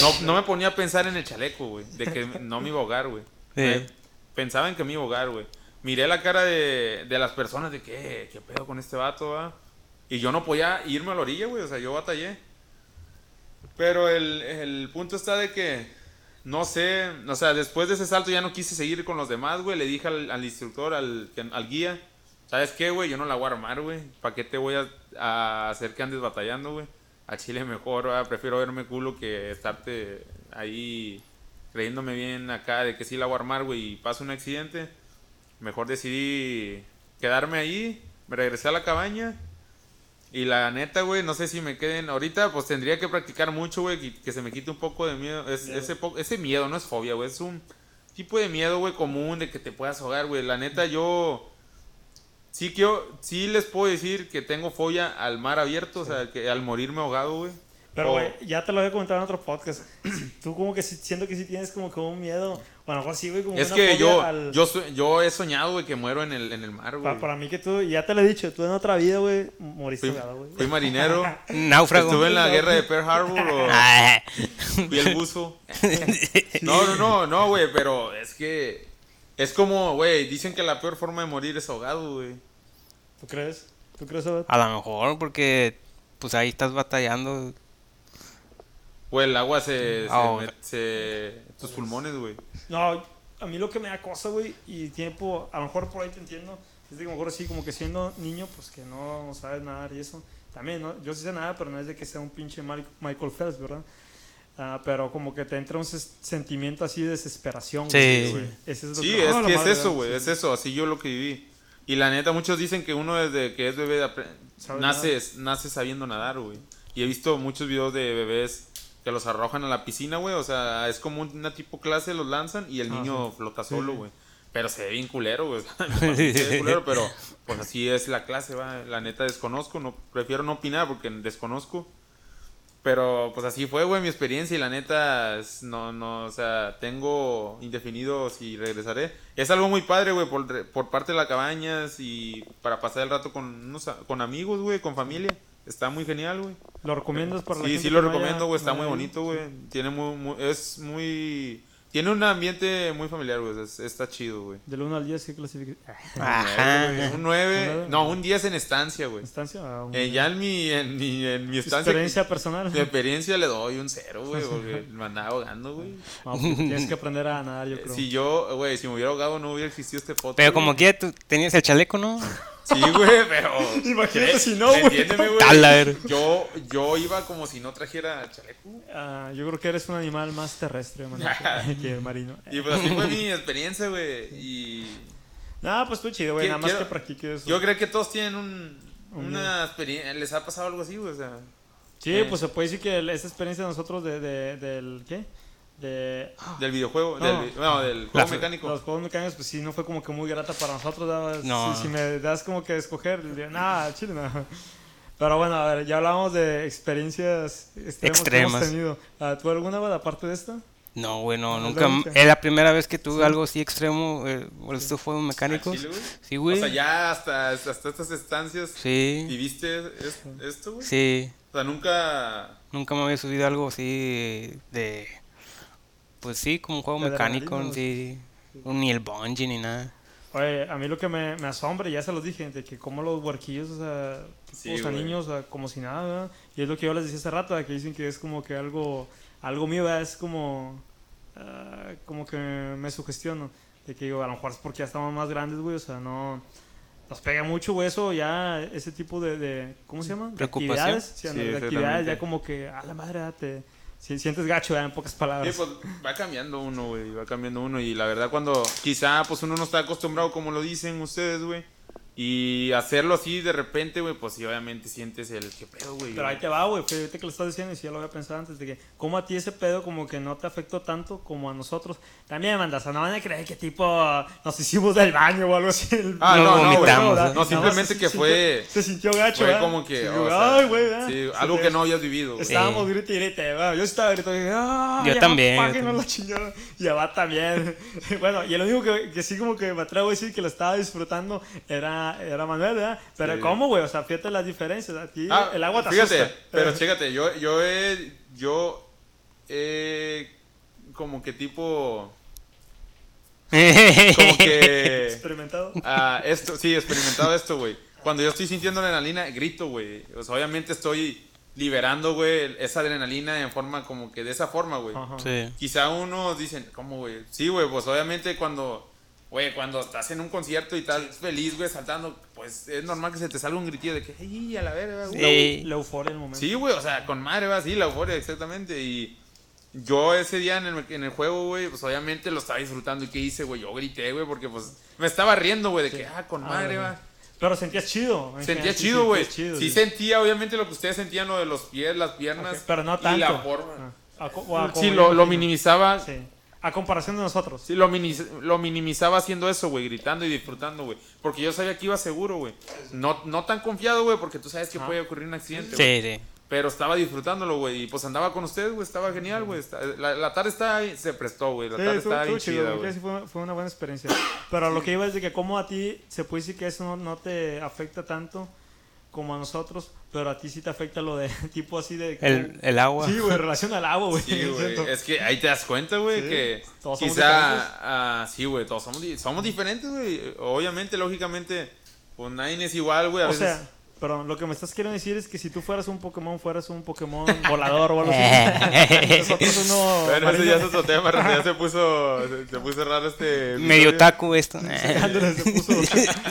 No, no me ponía a pensar en el chaleco, güey, de que no me iba a ahogar, güey. Sí. Pensaba en que me iba a ahogar, güey. Miré la cara de, de las personas de que, ¿qué pedo con este vato, va? Y yo no podía irme a la orilla, güey. O sea, yo batallé. Pero el, el punto está de que, no sé, o sea, después de ese salto ya no quise seguir con los demás, güey. Le dije al, instructor, al, al guía, ¿sabes qué, güey? Yo no la voy a armar, güey. ¿Para qué te voy a, a hacer que andes batallando, güey? A Chile mejor, ¿verdad? prefiero verme culo que estarte ahí creyéndome bien acá de que sí la voy a armar, güey, y pasa un accidente. Mejor decidí quedarme ahí, me regresé a la cabaña. Y la neta, güey, no sé si me queden. Ahorita, pues tendría que practicar mucho, güey, que, que se me quite un poco de miedo. Es- Miedo. Ese, po- ese miedo no es fobia, güey, es un tipo de miedo, güey, común de que te puedas ahogar, güey. La neta, yo. Sí, quiero, sí les puedo decir que tengo fobia al mar abierto, o sea, que al morirme ahogado, güey. Pero, O- güey, ya te lo había comentado en otro podcast. Tú como que siento que sí tienes como que un miedo. O a lo mejor sí, güey, como Es una que yo, al- yo, yo he soñado, güey, que muero en el, en el mar, güey. Pa- para mí que tú, ya te lo he dicho, tú en otra vida, güey, moriste Fui, ahogado, güey. fui marinero. Náufrago. Estuve en la guerra de Pearl Harbor o Ah, fui el buzo. No, no, no, no, güey, pero es que es como, güey, dicen que la peor forma de morir es ahogado, güey. ¿Tú crees? ¿Tú crees, Abad? a lo mejor porque pues ahí estás batallando. Güey, el agua se, se, met- se- tus pulmones, güey. No, a mí lo que me da cosa, güey, y tiempo, a lo mejor por ahí te entiendo, es de que a lo mejor sí, como que siendo niño, pues que no sabes nadar y eso. También, ¿no? Yo sí sé nada, pero no es de que sea un pinche Michael Phelps, ¿verdad? Ah, pero como que te entra un sentimiento así de desesperación. Sí. güey. Ese es lo Sí, que- es ¡Ah, la que es madre, eso, güey, Sí. es eso, así yo lo que viví. Y la neta, muchos dicen que uno desde que es bebé nace, nace sabiendo nadar, güey. Y he visto muchos videos de bebés que los arrojan a la piscina, güey. O sea, es como una tipo clase, los lanzan y el Ah, niño sí. flota Sí, solo, sí. güey. Pero se ve bien culero, güey. Se ve culero, pero pues así es la clase, va. La neta desconozco, no, prefiero no opinar porque desconozco. Pero pues así fue, güey, mi experiencia y la neta, no, no, o sea, tengo indefinido si regresaré. Es algo muy padre, güey, por, por parte de la cabañas y para pasar el rato con, unos con amigos, güey, con familia. Está muy genial, güey. ¿Lo recomiendas para la Sí, gente sí lo recomiendo, güey, está muy bonito, güey. Tiene muy, muy- es muy, tiene un ambiente muy familiar, güey, es- está chido, güey. Del 1 al 10, ¿qué clasifica? Ajá. Un 9, Nueve. no, un 10 en estancia, güey. ¿Estancia? Ah, un- Eh, ya en mi, en mi, en mi estancia, Experiencia personal. mi experiencia le doy un 0, güey, porque me andaba ahogando, güey. No, pues, tienes que aprender a nadar, yo creo. Si yo, güey, si me hubiera ahogado no hubiera existido este podcast. Pero güey. como que tú tenías el chaleco, ¿no? Sí, güey, pero... Imagínate si no, güey. Entiéndeme, güey. Yo, yo iba como si no trajera chaleco. Ah, yo creo que eres un animal más terrestre, man, que, marino. Y pues así fue mi experiencia, güey. Y Nada, pues tú chido, güey. Nada más quiero- que practiques. yo creo que todos tienen un, Un una experiencia. ¿Les ha pasado algo así, güey? O sea, Sí, eh. pues se puede decir que esta experiencia de nosotros de, de- del. ¿Qué? De. del videojuego, No. del, no, del juego La- mecánico. Los juegos mecánicos, pues sí, no fue como que muy grata para nosotros. No. Si, si me das como que escoger, nada, chile, no. Pero bueno, a ver, ya hablamos de experiencias extremas, que Extremas. hemos tenido. Ah, ¿Tú alguna, güey, aparte de esta? No, güey, no, nunca. Es la primera vez que tuve Sí. algo así extremo. Eh, fuegos mecánicos. ¿Al chile, güey? Sí, güey. O sea, ya hasta, hasta estas estancias Sí. viviste es- esto, güey. Sí. O sea, nunca. Nunca me había subido algo así de. Pues sí, como un juego De mecánico, sí. Ni el bungee ni nada. Oye, a mí lo que me, me asombra, ya se los dije, de que como los huerquillos, o sea, Sí, niños, o sea, como si nada, ¿verdad? Y es lo que yo les decía hace rato, de que dicen que es como que algo, algo mío, ¿verdad? Es como, ah, como que me sugestiono, de que digo, a lo mejor es porque ya estamos más grandes, güey, o sea, no, nos pega mucho, güey, eso, ya, ese tipo de, de ¿cómo se llama? De actividades, sí, Sí, de actividades, ya como que, a la madre, te, si- sientes gacho, ¿verdad? En pocas palabras. Pues va cambiando uno, güey, va cambiando uno. Y la verdad, cuando quizá pues uno no está acostumbrado, como lo dicen ustedes, güey. Y hacerlo así de repente, güey, pues sí, obviamente sientes el que pedo, güey. Pero ahí te va, güey. Fíjate que lo estás diciendo y sí, ya lo había pensado antes. De que, como a ti ese pedo, como que no te afectó tanto como a nosotros. También, mandas, no van a creer que tipo nos hicimos del baño o algo así. Ah, no, no, güey. vomitamos, ¿verdad? No, simplemente que fue. Se sintió gacho, Fue como que. Ay, güey, sí, algo que no habías vivido, güey. Estábamos Sí. grite y grite, ¿verdad? Yo estaba gritando, Yo también, yo apáguenos también. la chingada. Y va también. bueno, y el único que sí como que me atrevo a decir que lo estaba disfrutando era, era Manuel, ¿verdad? Pero Sí. ¿cómo, güey? O sea, fíjate las diferencias. Aquí Ah, el agua te Fíjate, asusta. pero chécate, yo, yo he. Yo he. Como que tipo. Como que. Experimentado. Ah, esto, sí, experimentado esto, güey. Cuando yo estoy sintiendo adrenalina, grito, güey. O sea, obviamente estoy liberando, güey, esa adrenalina en forma como que de esa forma, güey. Sí. Quizá unos dicen, ¿cómo, güey? Sí, güey, pues obviamente cuando, güey, cuando estás en un concierto y estás feliz, güey, saltando, pues es normal que se te salga un gritillo de que, ¡ay, a la verga, güey! Sí. La euforia en el momento. Sí, güey, o sea, con madre, va, sí, la euforia, exactamente. Y yo ese día en el, en el juego, güey, pues obviamente lo estaba disfrutando. ¿Y qué hice, güey? Yo grité, güey, porque pues me estaba riendo, güey, de que, ah, con Ah, madre, va. Pero sentías chido. en Sentía chido, güey. Sí sí. sentía, obviamente, lo que ustedes sentían, lo de los pies, las piernas. Pero no Y tanto. la forma. Ah, a a Sí, lo, lo minimizaba. Sí. A comparación de nosotros. Sí, lo, lo minimizaba haciendo eso, güey, gritando y disfrutando, güey. Porque yo sabía que iba seguro, güey. No, no tan confiado, güey, porque tú sabes que Ah. puede ocurrir un accidente, güey. Sí, sí. Pero estaba disfrutándolo, güey. Y pues andaba con ustedes, güey. Estaba genial, güey. La, la tarde está ahí, se prestó, güey. La Sí, tarde estuvo- estaba bien chida, güey. sí fue, fue una buena experiencia. Pero lo que iba es de que como a ti se puede decir que eso no, no te afecta tanto como a nosotros, pero a ti sí te afecta lo de tipo así de... El, el agua. Sí, güey, relación al agua, güey. Sí, güey. Es que ahí te das cuenta, güey, Sí. que Todos somos quizá... ah, sí, güey, todos somos, somos diferentes, güey. Obviamente, lógicamente, pues nadie es igual, güey. A O veces... sea, perdón, lo que me estás queriendo decir es que si tú fueras un Pokémon, fueras un Pokémon volador o algo así. Nosotros uno... Bueno, ese ya es otro tema, ya se puso, se, se puso raro este... Medio taco esto. Se puso,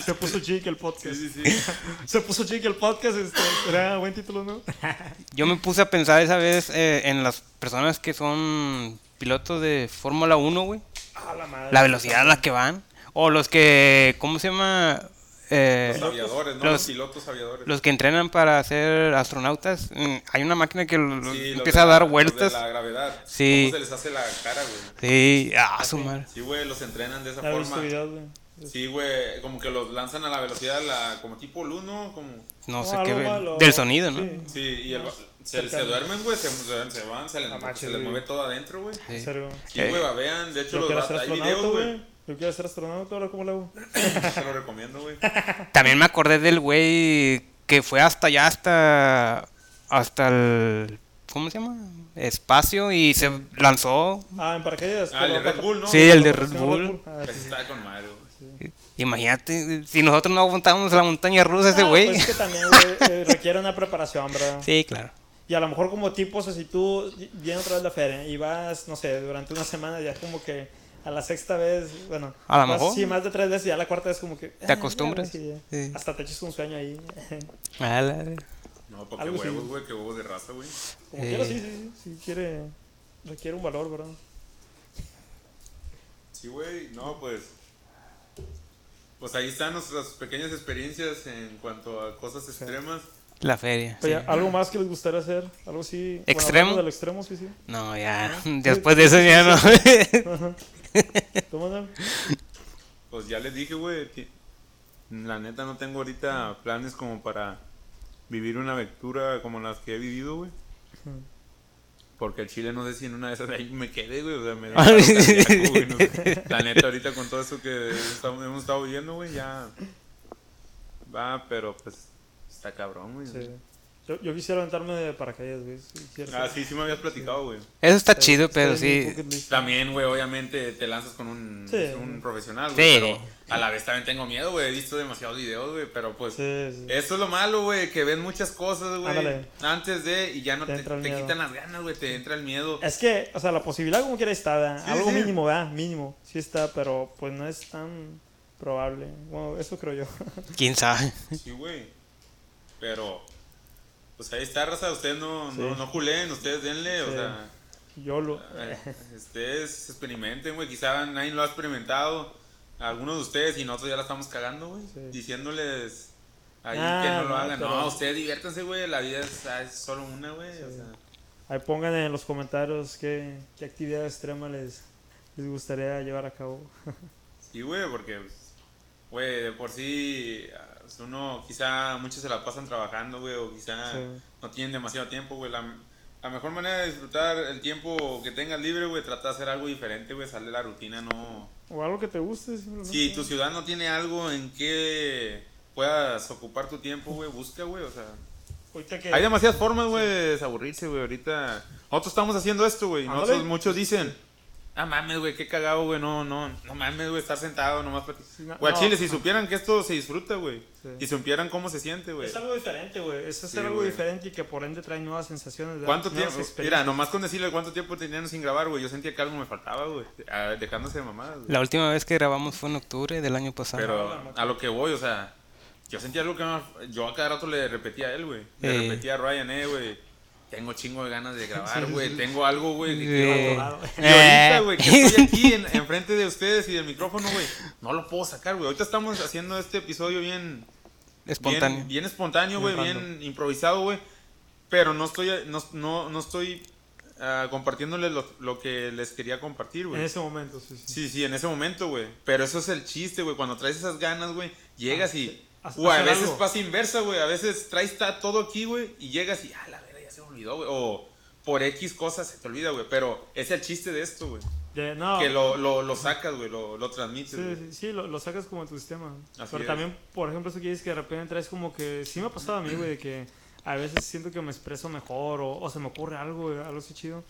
se puso chic el podcast. Sí, sí, sí. Se puso chic el podcast, este, era buen título, ¿no? Yo me puse a pensar esa vez eh, en las personas que son pilotos de Fórmula 1, güey. A la madre. La velocidad a la que van. O los que, ¿cómo se llama? Eh, Los aviadores, ¿no? los- Los pilotos aviadores. los que entrenan para ser astronautas. Mm, Hay una máquina que lo- lo- Sí, los empieza de a dar la- los vueltas. De la gravedad. Sí. ¿Cómo se les hace la cara, güey? Sí, ah, su madre. Sí, güey, los entrenan de esa La forma. visibilidad, güey. Sí, güey, como que los lanzan a la velocidad, la, como tipo luz, ¿no? Como... No No, sé qué. malo. Del sonido, ¿no? Sí. Sí, y el, se, duermen, güey, se, van, se les, macho, se les güey. mueve todo adentro, güey. Sí. Serio. Sí, güey, babean, de hecho los hay videos, güey. Yo quiero ser astronauta, ahora cómo lo hago. Te lo recomiendo, güey. También me acordé del güey que fue hasta allá, hasta. Hasta el. ¿Cómo se llama? Espacio y se lanzó. Ah, en paracaídas. Ah, el de Red Bull, ¿no? Sí, el de Red Bull. Ah, sí, sí. está con madre, güey. Imagínate, si nosotros no aguantábamos la montaña rusa, ese Ah, güey. Pues es que también, güey, eh, requiere una preparación, ¿verdad? Sí, claro. Y a lo mejor como tipo, o sea, si tú vienes otra vez la feria y vas, no sé, durante una semana ya como que a la sexta vez, bueno, A lo mejor. Sí, más de tres veces, ya la cuarta vez como que... ¿Te acostumbras? sí. Hasta te echas un sueño ahí. A la- No, porque huevos, güey, que huevos de raza, güey. Como Eh. quiera, sí, sí, sí, sí, quiere... Requiere un valor, ¿verdad? Sí, güey, no, pues. Pues ahí están nuestras pequeñas experiencias en cuanto a cosas extremas. La feria. Oye, sí. ¿algo más que les gustaría hacer? ¿Algo así? ¿Extremo? del extremo, sí, sí. No, ya. Después de eso ya no. ¿Cómo no? Pues ya les dije, güey, la neta no tengo ahorita planes como para vivir una aventura como las que he vivido, güey. Porque el Chile no sé si en una de esas ahí me quedé, güey. O sea, me da paro cardíaco, güey, no sé. La neta, ahorita con todo eso que estamos- hemos estado viviendo, güey, ya. Va, pero pues está cabrón, güey. Sí. Yo, yo quisiera aventarme de paracaídas, güey. Ah, sí, sí me habías platicado, güey. Eso está Sí, chido, pero sí. También, güey, obviamente te lanzas con un, Sí. un profesional, güey. Sí. Pero a la vez también tengo miedo, güey. He visto demasiados videos, güey. Pero pues, Sí, sí. eso es lo malo, güey. Que ven muchas cosas, güey. Ándale. Antes de y ya no Te te, quitan las ganas, güey. Te entra el miedo. Es que, o sea, la posibilidad como quiera está, Algo sí. mínimo, ¿verdad? Mínimo. Sí está, pero pues no es tan probable. Bueno, eso creo yo. ¿Quién sabe? Sí, güey. Pero, pues ahí está, raza. Ustedes no, no, Sí. no juleen, ustedes denle, o sea. Yo lo... eh, Ustedes experimenten, güey. Quizá nadie lo ha experimentado. Algunos de ustedes y nosotros ya la estamos cagando, güey. Sí. Diciéndoles ahí Ah, que no lo no, hagan. pero- No, ustedes diviértanse, güey. La vida es, ah, es solo una, güey. O sea, Ahí pongan en los comentarios qué, qué actividad extrema les, les gustaría llevar a cabo. sí, güey, porque, pues, güey, de por sí, ah, pues, uno, quizá muchos se la pasan trabajando, güey, o quizá Sí. no tienen demasiado tiempo, güey. La, la mejor manera de disfrutar el tiempo que tengas libre, güey, trata de hacer algo diferente, güey, sale de la rutina, no... O algo que te guste. Si tu ciudad no tiene algo en que puedas ocupar tu tiempo, güey, busca, güey, o sea... Que... Hay demasiadas formas, güey, de desaburrirse, güey, ahorita... Nosotros estamos haciendo esto, güey, nosotros muchos dicen... Ah, mames, güey, qué cagado, güey, no, no, no mames, güey, estar sentado nomás para... Sí, no- Güey, no, Chile, si no. supieran que esto se disfruta, güey, Sí. y supieran cómo se siente, güey. Es algo diferente, güey. Es Sí, algo diferente y que por ende trae nuevas sensaciones. ¿Cuánto Nuevas tiempo? Mira, nomás con decirle cuánto tiempo tenían sin grabar, güey, yo sentía que algo me faltaba, güey, ah, dejándose de mamadas, güey. La última vez que grabamos fue en octubre del año pasado. Pero a lo que voy, o sea, yo sentía algo que me- yo a cada rato le repetía a él, güey. Le Eh. repetía a Ryan, eh, güey. Tengo chingo de ganas de grabar, güey. Tengo algo, güey, que quiero. Y ahorita, Eh. güey, que estoy aquí en, enfrente de ustedes y del micrófono, güey, no lo puedo sacar, güey. Ahorita estamos haciendo este episodio bien, Espontáneo. bien, bien espontáneo, güey, Bien improvisado, güey. Pero no estoy, no, no, no estoy ah, compartiéndoles lo, lo que les quería compartir, güey. En ese momento, sí, sí. Sí, sí, en ese momento, güey. Pero eso es el chiste, güey. Cuando traes esas ganas, güey, llegas Ah, y. sí. A veces algo. pasa inversa, güey. A veces traes todo aquí, güey, y llegas y, ah, olvidó, güey. O por X cosas se te olvida, güey. Pero es el chiste de esto, güey. De- no, Que lo, lo, lo sacas, güey, lo, lo transmites, Sí, sí, sí, lo, lo sacas como en tu sistema. Así Pero es. también, por ejemplo, eso que dices que de repente traes como que... Sí me ha pasado a mí, güey, de que a veces siento que me expreso mejor o, o se me ocurre algo, güey, algo así chido.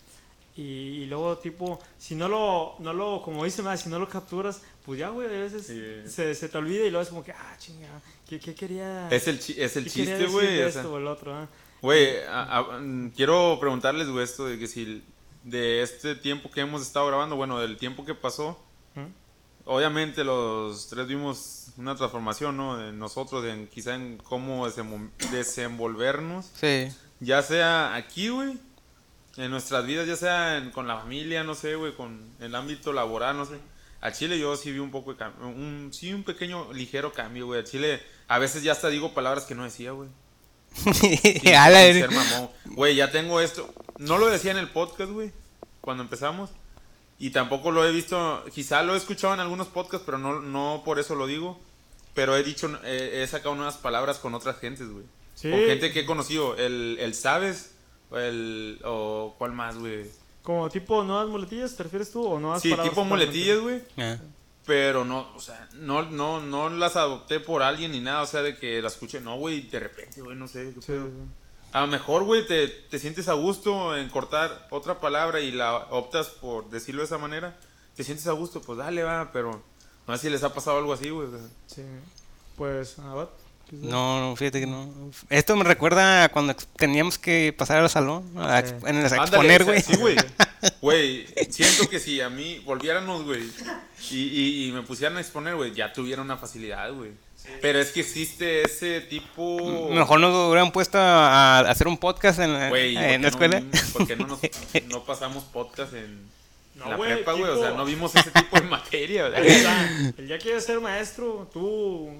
Y, y luego, tipo, si no lo, no lo, como dice si no lo capturas, pues ya, güey, a veces Sí. se, se te olvida y luego es como que, ah, chinga, ¿qué, qué quería? Es el, chi- es el chiste, güey. de o sea, esto o el otro, ah? Güey, quiero preguntarles, güey, esto de que si de este tiempo que hemos estado grabando, bueno, del tiempo que pasó, ¿Mm? obviamente los tres vimos una transformación, ¿no? En nosotros, en quizá en cómo desenvol- desenvolvernos, Sí. ya sea aquí, güey, en nuestras vidas, ya sea en- con la familia, no sé, güey, con el ámbito laboral, no sé. A Chile yo sí vi un poco de cambio, un, sí un pequeño, ligero cambio, güey. A Chile a veces ya hasta digo palabras que no decía, güey. Ser mamón. Güey, ya tengo esto. No lo decía en el podcast, güey, cuando empezamos. Y tampoco lo he visto, quizá lo he escuchado en algunos podcasts, pero no, no por eso lo digo. Pero he dicho, eh, he sacado nuevas palabras con otras gentes, güey. Sí, Con gente que he conocido. El, el sabes, o el, o cuál más, güey. como tipo nuevas muletillas, ¿te refieres tú? ¿O nuevas Sí, palabras tipo muletillas, güey. Ah. Pero no, o sea, no, no, no las adopté por alguien ni nada, o sea, de que las escuché, no, güey, de repente, güey, no sé. qué Sí, pedo. sí. A lo mejor, güey, te, te sientes a gusto en cortar otra palabra y la optas por decirlo de esa manera. Te sientes a gusto, pues dale, va, pero no sé si les ha pasado algo así, güey. Sí. Pues, a ver. No, no, fíjate que no. Esto me recuerda a cuando teníamos que pasar al salón, a, Sí. exp- en el- a Ándale, exponer, güey. Sí, güey. Güey, siento que si a mí volviéramos, güey, y, y, y me pusieran a exponer, güey, ya tuviera una facilidad, güey. Pero es que existe ese tipo... Mejor nos hubieran puesto a, hacer un podcast en, la- Güey, ¿por en qué la escuela. No, ¿Por qué no, nos, no pasamos podcast en No, la güey, prepa, güey? O sea, no vimos ese tipo de materia, está. El día que quieres ser maestro, tú,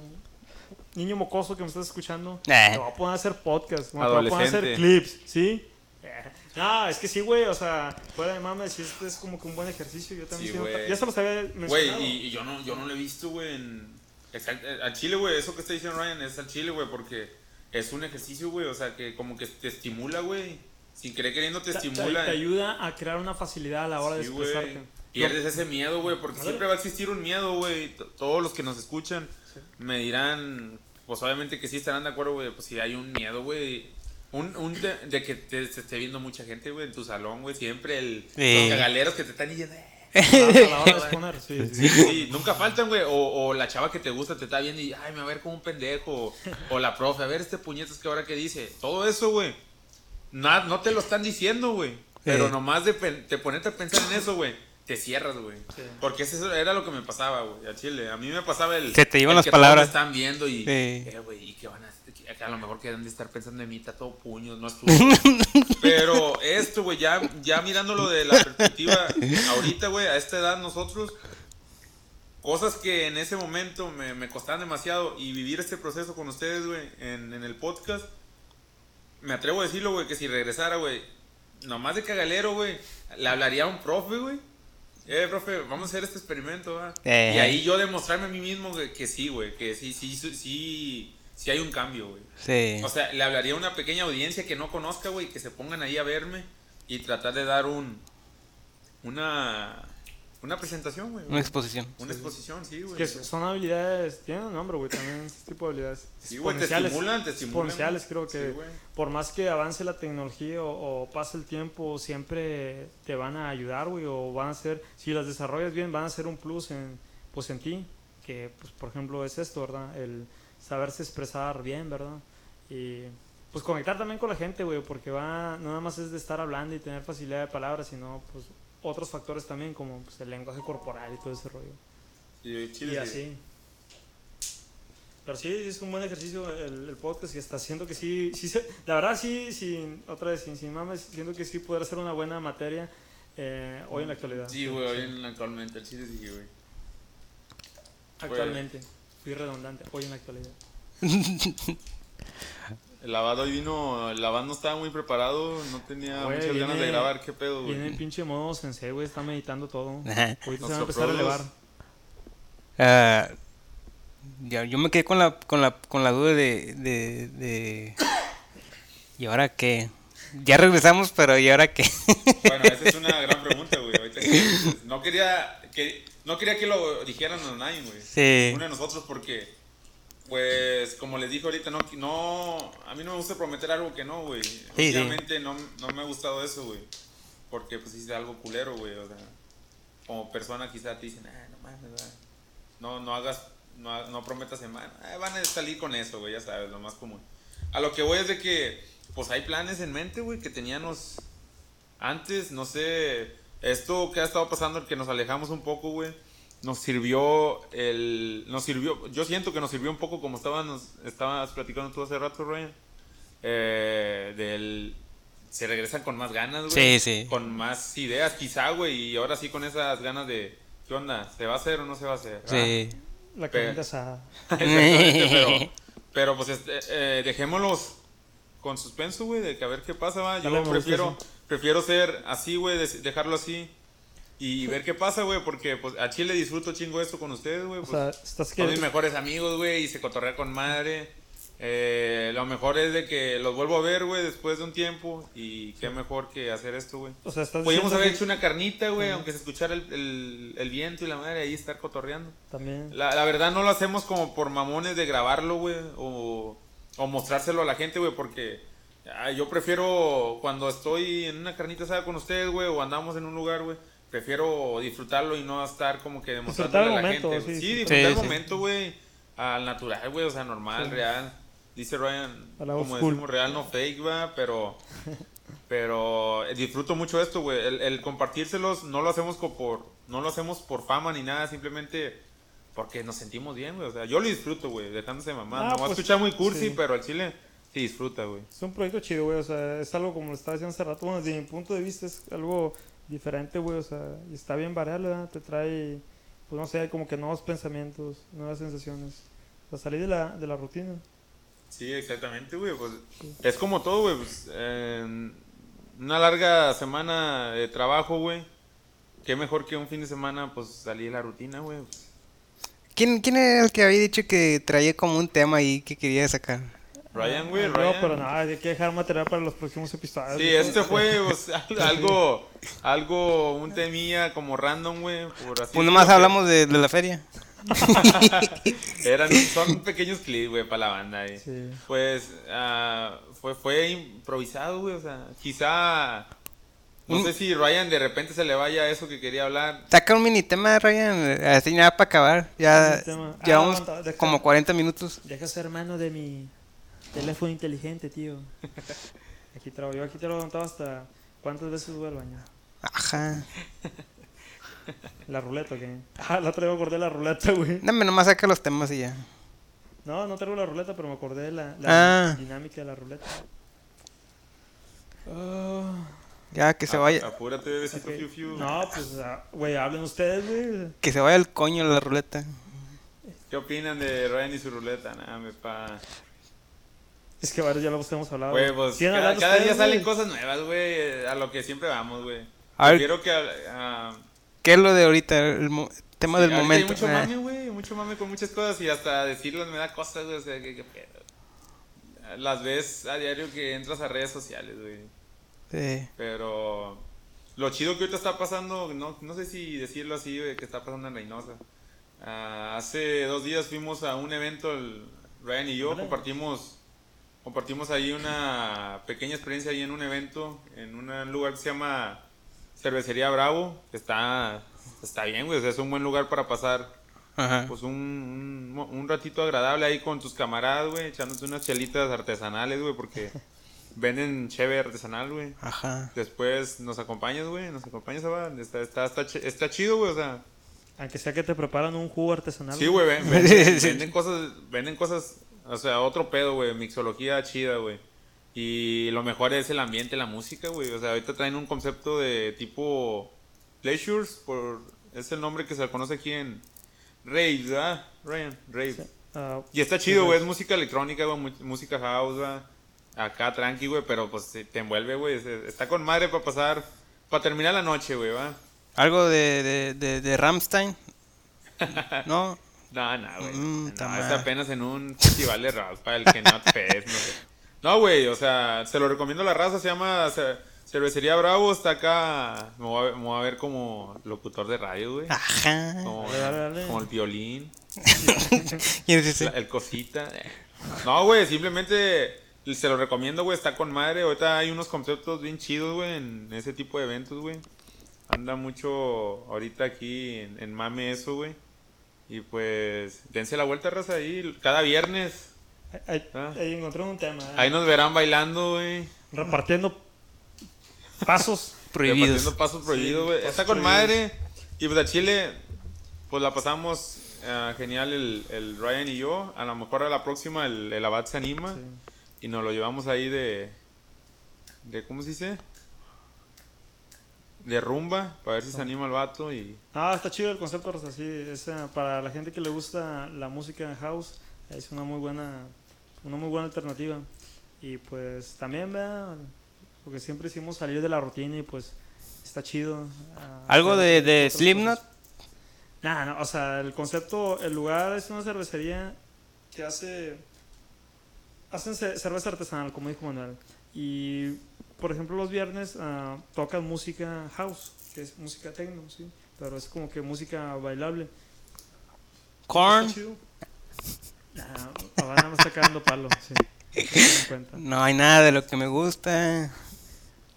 niño mocoso que me estás escuchando, Eh. te voy a poner a hacer podcast, te voy a poner a hacer clips, ¿sí? Eh, No, es que sí, güey, o sea, fuera de mames, sí, esto es como que un buen ejercicio. Yo también Sí, güey. ya se los había mencionado. Güey, y, y yo, no, yo no lo he visto, güey, en... eh, Al chile, güey, eso que está diciendo Ryan es al chile, güey, porque es un ejercicio, güey, o sea, que como que te estimula, güey. Sin querer queriendo te estimula. te ayuda a crear una facilidad a la hora de Sí, expresarte. güey. Pierdes ese miedo, güey, porque siempre va a existir un miedo, güey. Todos los que nos escuchan Sí. me dirán, pues obviamente que sí estarán de acuerdo, güey, pues si hay un miedo, güey. Un, un de, de que te, te esté viendo mucha gente, güey, en tu salón, güey. Siempre el, Sí. los cagaleros que te están diciendo. "Eh". Sí, Sí, sí. nunca faltan, güey. O, o la chava que te gusta te está viendo y, ay, me va a ver como un pendejo. O la profe, a ver este puñetas que ahora que dice. Todo eso, güey. na- No te lo están diciendo, güey. Pero nomás de, pen- de ponerte a pensar en eso, güey, te cierras, güey. Sí. Porque eso era lo que me pasaba, güey, a Chile. A mí me pasaba el. Se te iban las que todos palabras. me están viendo y. Sí. Eh, güey, y que van a. que a lo mejor quedan de estar pensando en mí, está todo puños, no es tú. Pero esto, güey, ya, ya mirándolo de la perspectiva ahorita, güey, a esta edad nosotros, cosas que en ese momento me, me costaban demasiado y vivir este proceso con ustedes, güey, en, en el podcast, me atrevo a decirlo, güey, que si regresara, güey, nomás de cagalero, güey, le hablaría a un profe, güey. Eh, profe, vamos a hacer este experimento, ¿va? Eh. Y ahí yo demostrarme a mí mismo que, que sí, güey, que sí, sí, sí, sí, sí hay un cambio, güey. Sí. O sea, le hablaría a una pequeña audiencia que no conozca, güey, que se pongan ahí a verme y tratar de dar un una una presentación, güey. Una exposición. Una exposición, sí, güey. Que son habilidades, tienen un nombre, güey, también este tipo de habilidades. Sí, güey, te estimulan, te estimulan. Exponenciales, creo que Sí, por más que avance la tecnología o, o pase el tiempo, siempre te van a ayudar, güey, o van a ser, si las desarrollas bien, van a ser un plus en, pues en ti, que, pues, por ejemplo, es esto, ¿verdad? El saberse expresar bien, ¿verdad? Y pues conectar también con la gente, güey, porque va, no nada más es de estar hablando y tener facilidad de palabras, sino pues otros factores también, como pues, el lenguaje corporal y todo ese rollo. Y, Chile, Y sí. así. Pero sí, es un buen ejercicio el, el podcast que está haciendo que sí, sí se- la verdad sí, sin, otra vez, sin, sin mames, siento que sí podrá ser una buena materia eh, hoy en la actualidad. Sí, güey, hoy en- actualmente el Chile sí, güey. Actualmente, fui redundante, hoy en la actualidad. El lavado hoy vino, el lavado no estaba muy preparado, no tenía Güey, muchas ganas de viene- grabar, qué pedo, Viene en güey. pinche modo sensei, güey, está meditando todo. Ajá. Ahorita se va a empezar a elevar. Ah, ya, yo me quedé con la, con la, con la duda de, de, de- ¿Y ahora qué? Ya regresamos, pero ¿y ahora qué? Bueno, esa es una gran pregunta, güey. Ahorita que- no quería que no quería que lo dijeran a nadie, güey. Sí. Uno de nosotros porque pues como les dije ahorita no no a mí no me gusta prometer algo que no, güey. sí. Últimamente no, no me ha gustado eso, güey. Porque pues hice algo culero, güey, o sea, como persona quizá te dicen, "Ah, no mames, ¿verdad? no no hagas no, no prometas en mano. Ah, van a salir con eso, güey, ya sabes, lo más común. A lo que voy es de que pues hay planes en mente, güey, que teníamos antes, no sé, esto que ha estado pasando, el que nos alejamos un poco, güey, nos sirvió el, nos sirvió, yo siento que nos sirvió un poco como estabas, estabas platicando tú hace rato, Ryan, eh, del, se regresan con más ganas, güey, Sí, sí. con más ideas quizá, güey, y ahora sí con esas ganas de, ¿qué onda? ¿Se va a hacer o no se va a hacer? Sí. La Pe- carnita asada. Exactamente, pero, pero pues este, eh, dejémoslos con suspenso, güey, de que a ver qué pasa, va. Yo Dale, prefiero, prefiero ser así, güey, dejarlo así y ver qué pasa, güey, porque pues a Chile disfruto chingo esto con ustedes, güey. O Pues, sea, estás son que... mis mejores amigos, güey, y se cotorrea con madre. Eh, lo mejor es de que los vuelvo a ver, güey, después de un tiempo y qué mejor que hacer esto, güey. O sea, estás Podríamos haber que hecho una carnita, güey, aunque se escuchara el, el, el viento y la madre ahí estar cotorreando. También. La, la verdad no lo hacemos como por mamones de grabarlo, güey, o, o mostrárselo a la gente, güey, porque ah, yo prefiero cuando estoy en una carnita asada con ustedes, güey, o andamos en un lugar, güey, prefiero disfrutarlo y no estar como que demostrándole Disfrutar a el la momento, gente. sí, Sí, disfrutar. el sí. momento, güey, al natural, güey, o sea, normal, Sí. real. Dice Ryan, como school. decimos, real, no fake, va, pero... Pero eh, disfruto mucho esto, güey. El, el compartírselos no lo hacemos por no lo hacemos por fama ni nada, simplemente porque nos sentimos bien, güey. O sea, yo lo disfruto, güey, dejándose mamá. Ah, no va a pues, escuchar muy cursi, sí. pero al chile sí disfruta, güey. Es un proyecto chido, güey. O sea, es algo como lo estaba diciendo hace rato. Bueno, desde mi punto de vista es algo diferente, güey. O sea, y está bien variable, ¿verdad? Te trae, pues no sé, como que nuevos pensamientos, nuevas sensaciones. O sea, salir de la, de la rutina. Sí, exactamente, güey. Pues, es como todo, güey. Pues, una larga semana de trabajo, güey. Qué mejor que un fin de semana, pues salir de la rutina, güey. Pues, ¿Quién, ¿Quién era el que había dicho que traía como un tema ahí que quería sacar? Ryan, güey, No, Ryan. pero nada, hay que dejar material para los próximos episodios. Sí, este fue al- algo, algo, un temía como random, güey. Pues nomás hablamos de, de la feria. Eran, son pequeños clips, güey, para la banda. Y, Sí. Pues ah, fue, fue improvisado, güey. O sea, quizá. No Un- sé si Ryan de repente se le vaya eso que quería hablar. Saca un mini tema, Ryan, así nada para acabar. Ya. Ah, llevamos deja- como 40 minutos. Deja ser mano de mi teléfono inteligente, tío. Aquí te lo, yo aquí te lo he contado hasta cuántas veces voy al baño. Ajá. La ruleta, ¿qué? Ah, la traigo acordé de la ruleta, güey. Dame, nomás saca los temas y ya. No, no traigo la ruleta, pero me acordé de la, la Ah. dinámica de la ruleta. Ah, Ya, que se Ap- vaya. Apúrate, bebecito, ok. fiu, fiu. No, pues, ah, güey, hablen ustedes, güey. Que se vaya el coño la ruleta. ¿Qué opinan de Ryan y su ruleta? Nada, me pa. Es que varios ya lo hemos hablado. Güey, pues ¿Quieren cada, cada día salen cosas nuevas, güey. A lo que siempre vamos, güey. A ver. Quiero que. ah, ¿Qué es lo de ahorita? El mo- tema del momento. Hay mucho Ah. mame, güey. Mucho mame con muchas cosas. Y hasta decirlas me da cosas, güey. O sea, que, que pedo. Las ves a diario que entras a redes sociales, güey. Sí. Pero lo chido que ahorita está pasando, no, no sé si decirlo así, güey, que está pasando en Reynosa. Ah, hace dos días fuimos a un evento, el Ryan y yo compartimos compartimos ahí una pequeña experiencia ahí en un evento, en un lugar que se llama Cervecería Bravo, que está, está bien, güey, es un buen lugar para pasar Ajá. pues un, un, ratito agradable ahí con tus camaradas, güey, echándote unas chelitas artesanales, güey, porque venden cheve artesanal, güey. Ajá. Después nos acompañas, güey, nos acompañas. Está, está, está, ch- está chido, güey, o sea. Aunque sea que te preparan un jugo artesanal. Sí, güey, ven- venden, venden cosas, venden cosas, o sea, otro pedo, güey, mixología chida, güey. Y lo mejor es el ambiente, la música, güey. O sea, ahorita traen un concepto de tipo Pleasures, por, es el nombre que se conoce aquí en Raves, ¿verdad? Ryan, Rave. Ah, Y está chido, güey, es música electrónica, güey, música house, güey. Acá tranqui, güey, pero pues te envuelve, güey. Está con madre para pasar, para terminar la noche, güey, va. Algo de, de, de, de Ramstein. No. No, no, güey. Mm, no, es apenas en un festival de rap para el que no Fest, no sé. No, güey, o sea, se lo recomiendo a la raza, se llama Ce- Cervecería Bravo, está acá. Me voy a, me voy a ver como locutor de radio, güey. Ajá. Como, Dale, dale, dale. como el violín. ¿Quién es ese? La- el cosita. No, güey, simplemente se lo recomiendo, güey, está con madre. Ahorita hay unos conceptos bien chidos, güey, en ese tipo de eventos, güey. Anda mucho ahorita aquí en, en mame eso, güey. Y pues, dense la vuelta, raza, ahí cada viernes. Ahí, Ah. ahí encontré un tema. ¿eh? Ahí nos verán bailando, güey. Repartiendo pasos. Prohibidos. Repartiendo pasos prohibidos, güey. Está con prohibidos. madre. Y pues a Chile, pues la pasamos ah, genial el, el Ryan y yo. A lo mejor a la próxima el, el Abad se anima. Sí. Y nos lo llevamos ahí de. de ¿Cómo se dice? De rumba, para ver si se anima el vato. Y Ah, está chido el concepto, Rosa, sí, es, eh, para la gente que le gusta la música en house, es una muy buena, una muy buena alternativa. Y pues también, vea, porque siempre hicimos salir de la rutina y pues está chido. ah, Algo de, de Slipknot. Nah, no, o sea, el concepto, el lugar es una cervecería que hace, hacen ce- cerveza artesanal, como dijo Manuel. Y, por ejemplo, los viernes ah, tocan música house, que es música techno, sí, pero es como que música bailable. Chido. Nah, me está cagando palo, sí. No hay nada de lo que me gusta. ¿A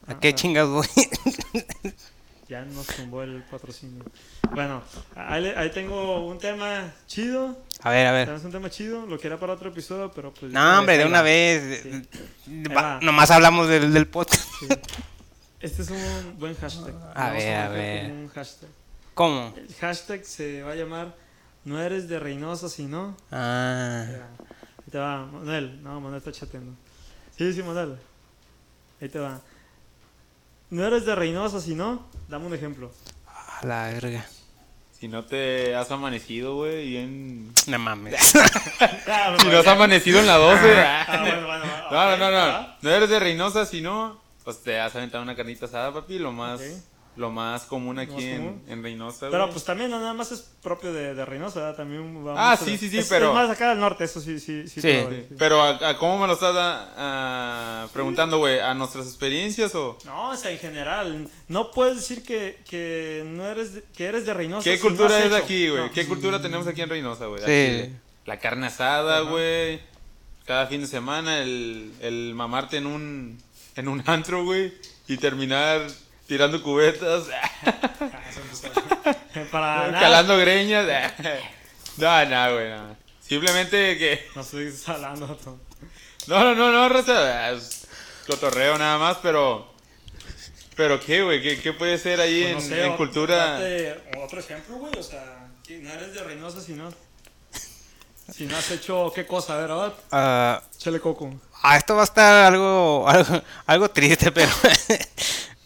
Ah, qué ah. chingas voy? Ya nos tumbó el patrocinio. Bueno, ahí, ahí tengo un tema chido. A ver, a ver. Tenemos un tema chido, lo que era para otro episodio, pero pues... No, hombre, de una va. vez. Sí. Va- nomás hablamos del, del podcast. Sí. Este es un buen hashtag. A Vamos ver, a marcar ver. un hashtag. ¿Cómo? El hashtag se va a llamar No eres de Reynosa si no. Ah. Ahí te va, Manuel. No, Manuel está chateando. Sí, sí, Manuel. Ahí te va. No eres de Reynosa si no. Dame un ejemplo. A la verga. si no te has amanecido, güey, bien. No mames. Si no has amanecido en la 12. Ah, bueno, bueno, bueno. No, no, no, no. Ah, No eres de Reynosa, si no, pues te has aventado una carnita asada, papi, lo más. Lo más común aquí más en, común. en Reynosa, Pero güey. pues también no nada más es propio de, de Reynosa, ¿verdad? también va Ah, sí, sí, sí, es- pero- Es más acá del norte, eso sí, sí, sí. Sí. Pero a, a cómo me lo estás ah, ah, preguntando, güey, a nuestras experiencias o No, o sea, en general, no puedes decir que, que no eres de, que eres de Reynosa. qué si cultura es aquí, güey. No. ¿Qué cultura tenemos aquí en Reynosa, güey? Sí. Aquí, La carne asada, güey. Cada fin de semana el, el mamarte en un en un antro, güey, y terminar tirando cubetas, Para nada. calando greñas. No, no, güey, no. Simplemente que No estoy hablando. tú. No, no, no, no, raza. Es cotorreo nada más, pero. ¿Pero qué, güey? ¿Qué, qué puede ser ahí Pues en, no sé, en o- cultura? date Otro ejemplo, güey, o sea, no eres de Reynosa si no. Si no has hecho qué cosa, a ver, ahora, Ah, chale coco. ah, esto va a estar algo, algo, algo triste, pero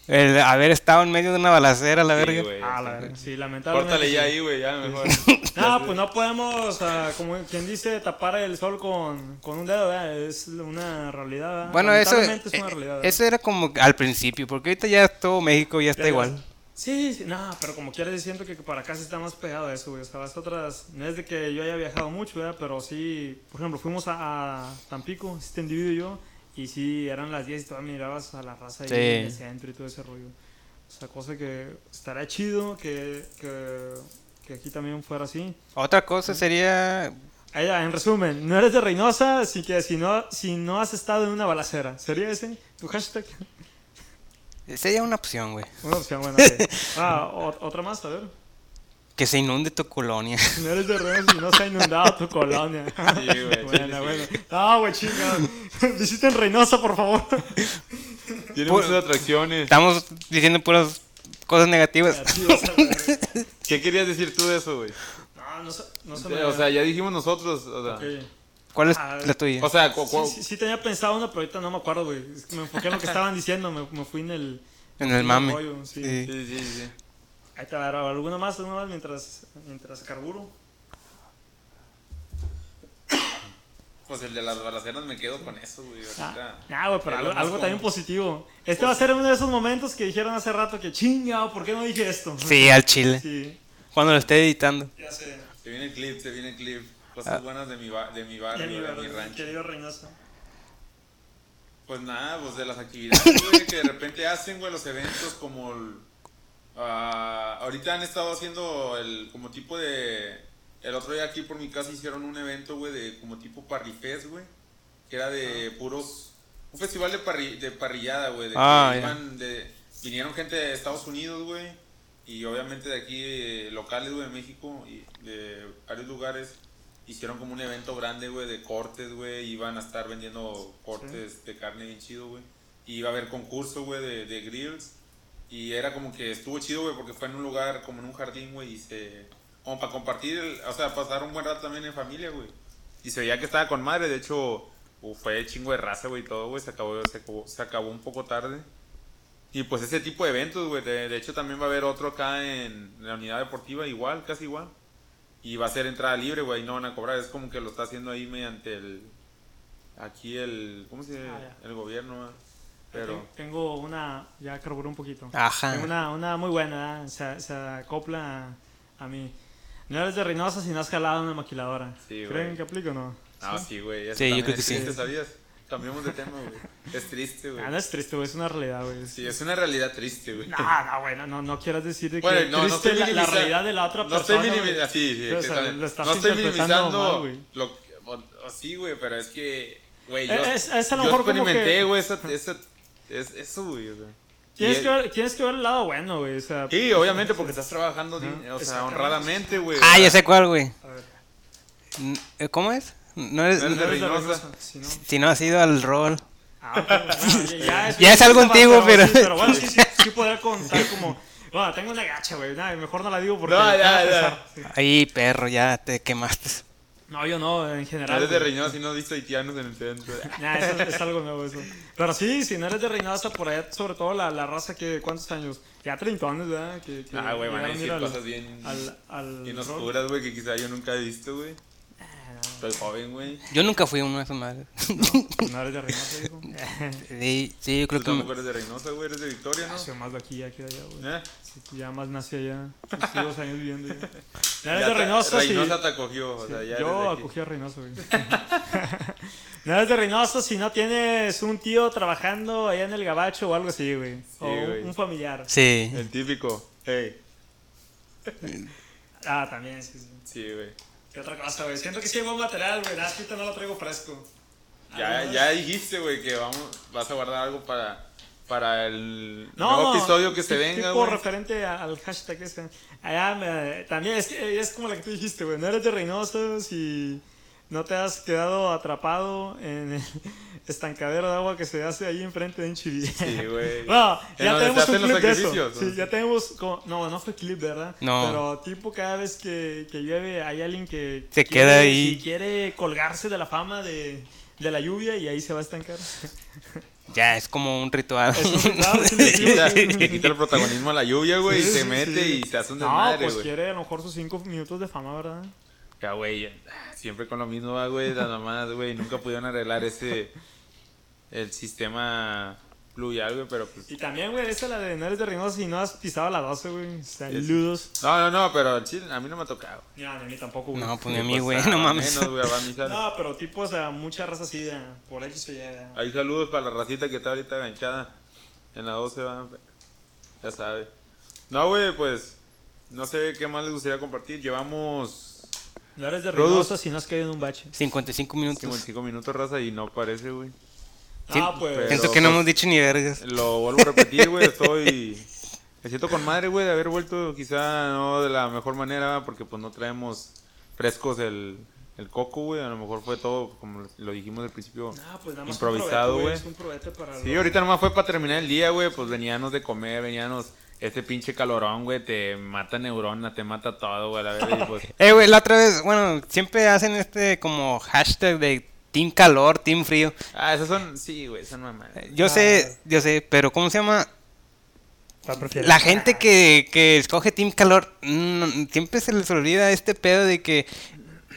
el haber estado en medio de una balacera, la Sí, verga. güey, Ah, sí. la verdad, sí, lamentablemente. Córtale ya ahí, güey, ya mejor. No, pues no podemos, ah, como quien dice, tapar el sol con, con un dedo, ¿verdad? Es una realidad. ¿verdad? bueno, eso, es una eh, realidad. ¿verdad? eso era como al principio, porque ahorita ya todo México ya está igual. Sí, sí, no, pero como quieras, siento que para acá sí está más pegado a eso, güey. O sea, las otras, no es de que yo haya viajado mucho, ¿verdad? Pero sí, por ejemplo, fuimos a, a Tampico, este individuo y yo, y sí, eran las 10 y todavía mirabas a la raza ahí Sí. en el centro y todo ese rollo. O sea, cosa que estaría chido que, que, que aquí también fuera así. Otra cosa sería Ahí, ya, en resumen, no eres de Reynosa, así que si no, si no has estado en una balacera, ¿sería ese tu hashtag? sería una opción, güey. Una opción, bueno. ok. Ah, otra más, a ver. Que se inunde tu colonia. No eres de Reynosa y no se ha inundado tu colonia. Sí, güey. Buena, buena. No, güey, chinga. Visiten Reynosa, por favor. Tiene muchas atracciones. Estamos diciendo puras cosas negativas. ¿Qué querías decir tú de eso, güey? No, no se, no se me... O sea, ya dijimos nosotros, o sea. Ok. ¿Cuál es Ah, la tuya? O sea, cu- Sí, cu- sí, sí tenía pensado una, pero ahorita no me acuerdo, güey. Es que me enfoqué en lo que estaban diciendo, me, me fui en el... En el mame. rollo, sí. Sí. Sí, sí, sí. Ahí te va, ¿alguna más? ¿Alguna más mientras, mientras carburo? Pues el de las balaceras me quedo con eso, güey. Ah, ahorita. nah, güey, pero algo, también positivo. Este va a ser uno de esos momentos que dijeron hace rato que chinga, ¿por qué no dije esto? Sí, al chile. Sí, Cuando lo esté editando. ya sé. Se viene el clip, se viene el clip. Cosas buenas de mi, ba- de mi barrio, de mi, rancho. querido Reynosa. Pues nada, pues de las actividades, güey, que de repente hacen, güey, los eventos como... el- ah, ahorita han estado haciendo el como tipo de... El otro día aquí por mi casa hicieron un evento, güey, de como tipo parrifest, güey. Que era de puros... Un festival de, parri- de parrillada, güey. de Ah, ya. iban de- Vinieron gente de Estados Unidos, güey. Y obviamente de aquí, eh, locales, güey, de México. Y de varios lugares. Hicieron como un evento grande, güey, de cortes, güey. Iban a estar vendiendo cortes de carne bien chido, güey. Y iba a haber concurso, güey, de, de grills. Y era como que estuvo chido, güey, porque fue en un lugar, como en un jardín, güey, y se... Como para compartir, el- o sea, pasar un buen rato también en familia, güey. Y se veía que estaba con madre, de hecho, fue chingo de raza, güey, todo, güey, se acabó, se acabó, se acabó un poco tarde. Y pues ese tipo de eventos, güey, de, de hecho también va a haber otro acá en la unidad deportiva, igual, casi igual. Y va a ser entrada libre, güey, y no van a cobrar, es como que lo está haciendo ahí mediante el... Aquí el... ¿Cómo se dice? Ah, el gobierno, ¿verdad? Pero... Ten- Tengo una, ya carburé un poquito. Ajá. Tengo una, una muy buena, ¿eh? se, se acopla a, a mí. No eres de Reynosa si no has jalado una maquiladora. Sí. ¿Creen que aplica o no? Ah, sí, güey. eso Sí, yo creo que sí. ¿sabías? Cambiamos de tema, güey. Es triste, güey. Ah, no es triste, güey, es una realidad, güey. Sí, es una realidad triste, güey. No, no, güey, no, no, no quieras decir de que Bueno, no, no triste estoy la, la realidad de la otra No persona. estoy minimizando, sí, sí, Sí, o sea, exactamente. lo estás no estoy minimizando mal, güey. lo que- o- o sí, güey, pero es que, güey, yo, Es- es a lo yo mejor experimenté, que- güey, esa, esa, es, eso, güey, o sea. Tienes que, ver, tienes que ver el lado bueno, güey. O sea, Sí, obviamente, porque estás trabajando, o sea, honradamente, güey. Ah, ya sé cuál, güey. a ver, N- eh, ¿Cómo es? No eres, No eres de Reynosa. Si no. si no has ido al rol. Ah, bueno, ya, ya Ya es algo antiguo, pero- Sí, pero bueno, sí, sí, sí podría contar como. Bueno, tengo una gacha, güey. Nada, mejor no la digo porque. No, ya, ya. Ahí, perro, ya te quemaste. No, yo no, en No general. eres de. Reynosa y no has visto haitianos en el centro. Nah, eso es algo nuevo eso. Pero sí, si no eres de Reynosa, por allá, sobre todo la, la raza que, ¿cuántos años? Ya 30 años, ¿verdad? Que, que Ah, güey, van a decir al- cosas bien, Al, al bien oscuras, güey, que quizá yo nunca he visto, güey. Ah, no, Estoy joven, güey. Yo nunca fui a uno de esos madres. No eres de Reynosa, hijo. Sí, sí, yo Tú creo que... me- tampoco eres de Reynosa, güey, eres de Victoria, ¿no? Soy más de aquí ya que de allá, güey. ¿Eh? Sí, que ya más nací allá. Estoy dos años viviendo ya. Eres de te- Reynosa, te acogió, o Sí, sea, ya Yo acogí a Reynosa, güey. no eres de Reynosa si no tienes un tío trabajando allá en el gabacho o algo así, güey. o güey. un familiar. Sí. El típico. Hey. Ah, también, sí, sí. Sí, güey. ¿Qué otra cosa, güey? Siento que sí hay buen material, güey. Nada, ahorita no lo traigo fresco. Ya, ¿Algo ya dijiste, güey, que vamos, vas a guardar algo para, para el No, nuevo episodio que se venga, tipo referente al hashtag ese. Allá me- también es, que- es como la que tú dijiste, güey. No eres de Reynosa si no te has quedado atrapado en el estancadero de agua que se hace ahí enfrente de un chiví. Sí, güey. No, ¿En ya tenemos un clip de eso. Sí, ya tenemos como, no, no fue clip, ¿verdad? No. Pero tipo cada vez que, que llueve hay alguien que Se quiere- queda ahí. sí, quiere colgarse de la fama de, de la lluvia y ahí se va a estancar. Ya, es como un ritual. Es un ritual, sí, Le sí, quita, sí. le quita el protagonismo a la lluvia, güey, Sí, y se sí, mete sí. y se hace un No, desmadre, pues güey. quiere a lo mejor sus cinco minutos de fama, ¿verdad? Ya, güey, siempre con lo mismo, va, güey, las mamás, güey, nunca pudieron arreglar ese, el sistema güey, pero pues... Y también, güey, esa la de no eres de Reynosa si no has pisado la 12, güey. Saludos. No, no, no, pero a mí no me ha tocado. No, ni a mí tampoco, güey. No, pues ni a mí, güey, a- no mames. Menos, güey, a. No, pero tipo, o sea, mucha raza así, de, por X o Y. Hay saludos para la racita que está ahorita ganchada en la 12, va. Ya sabe. No, güey, pues no sé qué más les gustaría compartir. Llevamos No eres de. Reynosa si no has caído en un bache. 55 minutos. 55 minutos, raza, y no parece, güey. Sí, ah, pues. pero- Siento que no hemos dicho ni vergas. Lo vuelvo a repetir, güey, estoy... Me siento con madre, güey, de haber vuelto quizá no de la mejor manera, porque pues no traemos frescos el, el coco, güey. A lo mejor fue todo, como lo dijimos al principio, Ah, pues nada más improvisado, güey. Sí, lo- ahorita nomás fue para terminar el día, güey. Pues veníamos de comer, veníamos. Este pinche calorón, güey, te mata neurona, te mata todo, güey, a la verdad. Pues, Eh, güey, la otra vez, bueno, siempre hacen este como hashtag de Team Calor, Team Frío. ah, esas son, sí, güey, son mamadas. Yo Ah. sé, yo sé, pero ¿cómo se llama? La gente que, que escoge Team Calor, mm, siempre se les olvida este pedo de que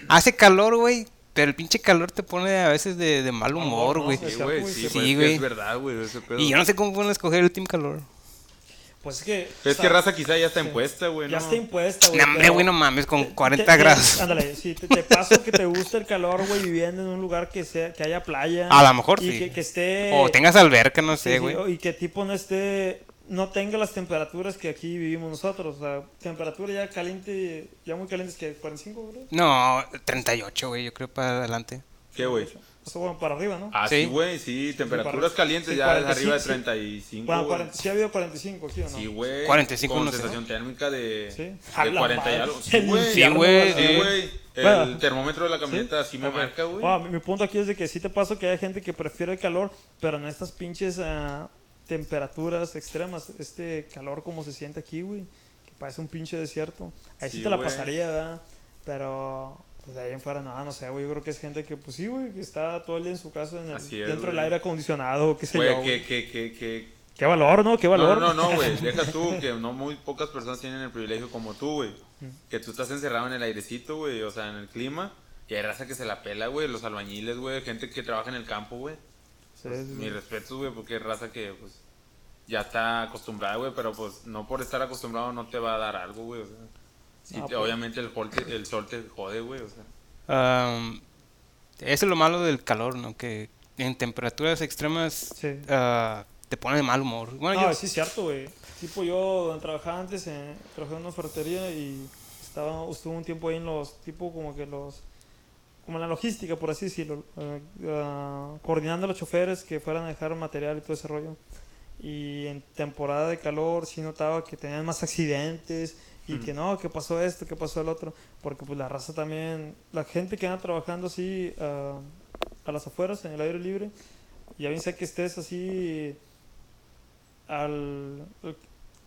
hace calor, güey, pero el pinche calor te pone a veces de, de mal humor, no, güey. es Sí, cierto, güey, güey, sí, sí, pues, sí, es que güey. es verdad, güey, ese pedo. Y yo no sé cómo pueden escoger el Team Calor. Pues es que. Pero es que raza quizá ya está sí. impuesta, güey, Ya ¿no? está impuesta, güey. No, hombre, güey, no mames, con te- 40 te- grados. Ándale, sí, te, te paso que te gusta el calor, güey, viviendo en un lugar que sea que haya playa. A lo mejor y sí. Que, que esté. O tengas alberca, no sé, sí, güey. y que tipo no esté. No tenga las temperaturas que aquí vivimos nosotros. O sea, temperatura ya caliente, ya muy calientes que 45, güey. No, 38, güey, yo creo para adelante. ¿Qué, güey? O sea, bueno, para arriba, ¿no? Ah, Sí. sí, güey, sí, temperaturas para- calientes sí, ya es 45, arriba de sí. 35, Bueno, güey. 40 sí ha habido 45 aquí, ¿o no? Sí, güey. 45 con no sensación térmica de, Sí. de A la 40 y algo. Sí, güey. Sí, sí. güey. El Bueno. termómetro de la camioneta sí me marca, güey. Bueno, mi, mi punto aquí es de que sí te paso que hay gente que prefiere el calor, pero en estas pinches ah, temperaturas extremas, este calor como se siente aquí, güey, que parece un pinche desierto. Ahí sí, Sí, te la güey. pasaría, ¿verdad? Pero pues de ahí en fuera nada, no sé, güey, yo creo que es gente que pues sí, güey, que está todo el día en su casa en el- es, dentro del aire acondicionado, qué sé yo. Güey, que, que, que, que... Qué valor, ¿no? Qué No, valor. no, no, güey. Deja tú que no muy pocas personas tienen el privilegio como tú, güey. Que tú estás encerrado en el airecito, güey, o sea, en el clima. Y hay raza que se la pela, güey. Los albañiles, güey. Gente que trabaja en el campo, güey. Sí, sí, sí. Mi respeto, güey, porque hay raza que, pues, ya está acostumbrada, güey. Pero, pues, no por estar acostumbrado no te va a dar algo, güey. O sea, sí, Ah, pues. obviamente el, sol te, el sol te jode, güey. O sea, Am, eso es lo malo del calor, ¿no? Que en temperaturas extremas Sí. ah, te pone de mal humor. Bueno, No, yo- sí es cierto, güey. Tipo yo donde trabajaba antes, eh, trabajaba en una ferretería y estaba, estuve un tiempo ahí en los, tipo como que los, como en la logística, por así decirlo, eh, ah, coordinando a los choferes que fueran a dejar material y todo ese rollo. Y en temporada de calor sí notaba que tenían más accidentes y que no, que pasó esto, que pasó el otro, porque pues la raza también, la gente que anda trabajando así ah, a las afueras, en el aire libre, ya bien sea que estés así al, al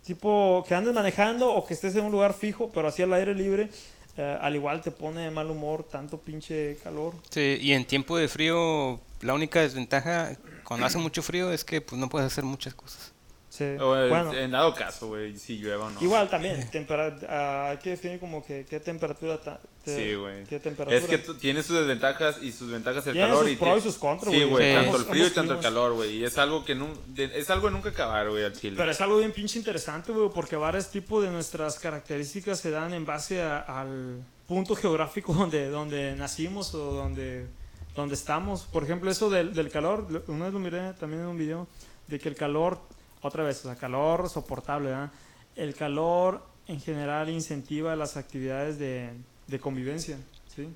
tipo que andes manejando o que estés en un lugar fijo, pero así al aire libre, eh, al igual te pone de mal humor tanto pinche calor. sí, y en tiempo de frío, la única desventaja cuando hace mucho frío es que pues no puedes hacer muchas cosas. Sí. O, eh, bueno, En dado caso, güey, si llueva o no. igual también, tempera- ah, hay que definir como que qué temperatura ta- te- Sí, güey. qué temperatura. Es que tiene sus desventajas y sus ventajas el Tiene calor. sus y pros y sus contras, Sí, güey. güey, Sí. tanto el frío y tanto el calor, güey. Y es algo que de- es algo de nunca acabar, güey, al chile. Pero es algo bien pinche interesante, güey, porque varios tipos de nuestras características se dan en base a- al punto geográfico donde, donde nacimos o donde, donde estamos. Por ejemplo, eso del, del calor, lo- una vez lo miré también en un video, de que el calor, otra vez, o sea, calor soportable, ¿verdad? El calor en general incentiva las actividades de, de convivencia, ¿sí?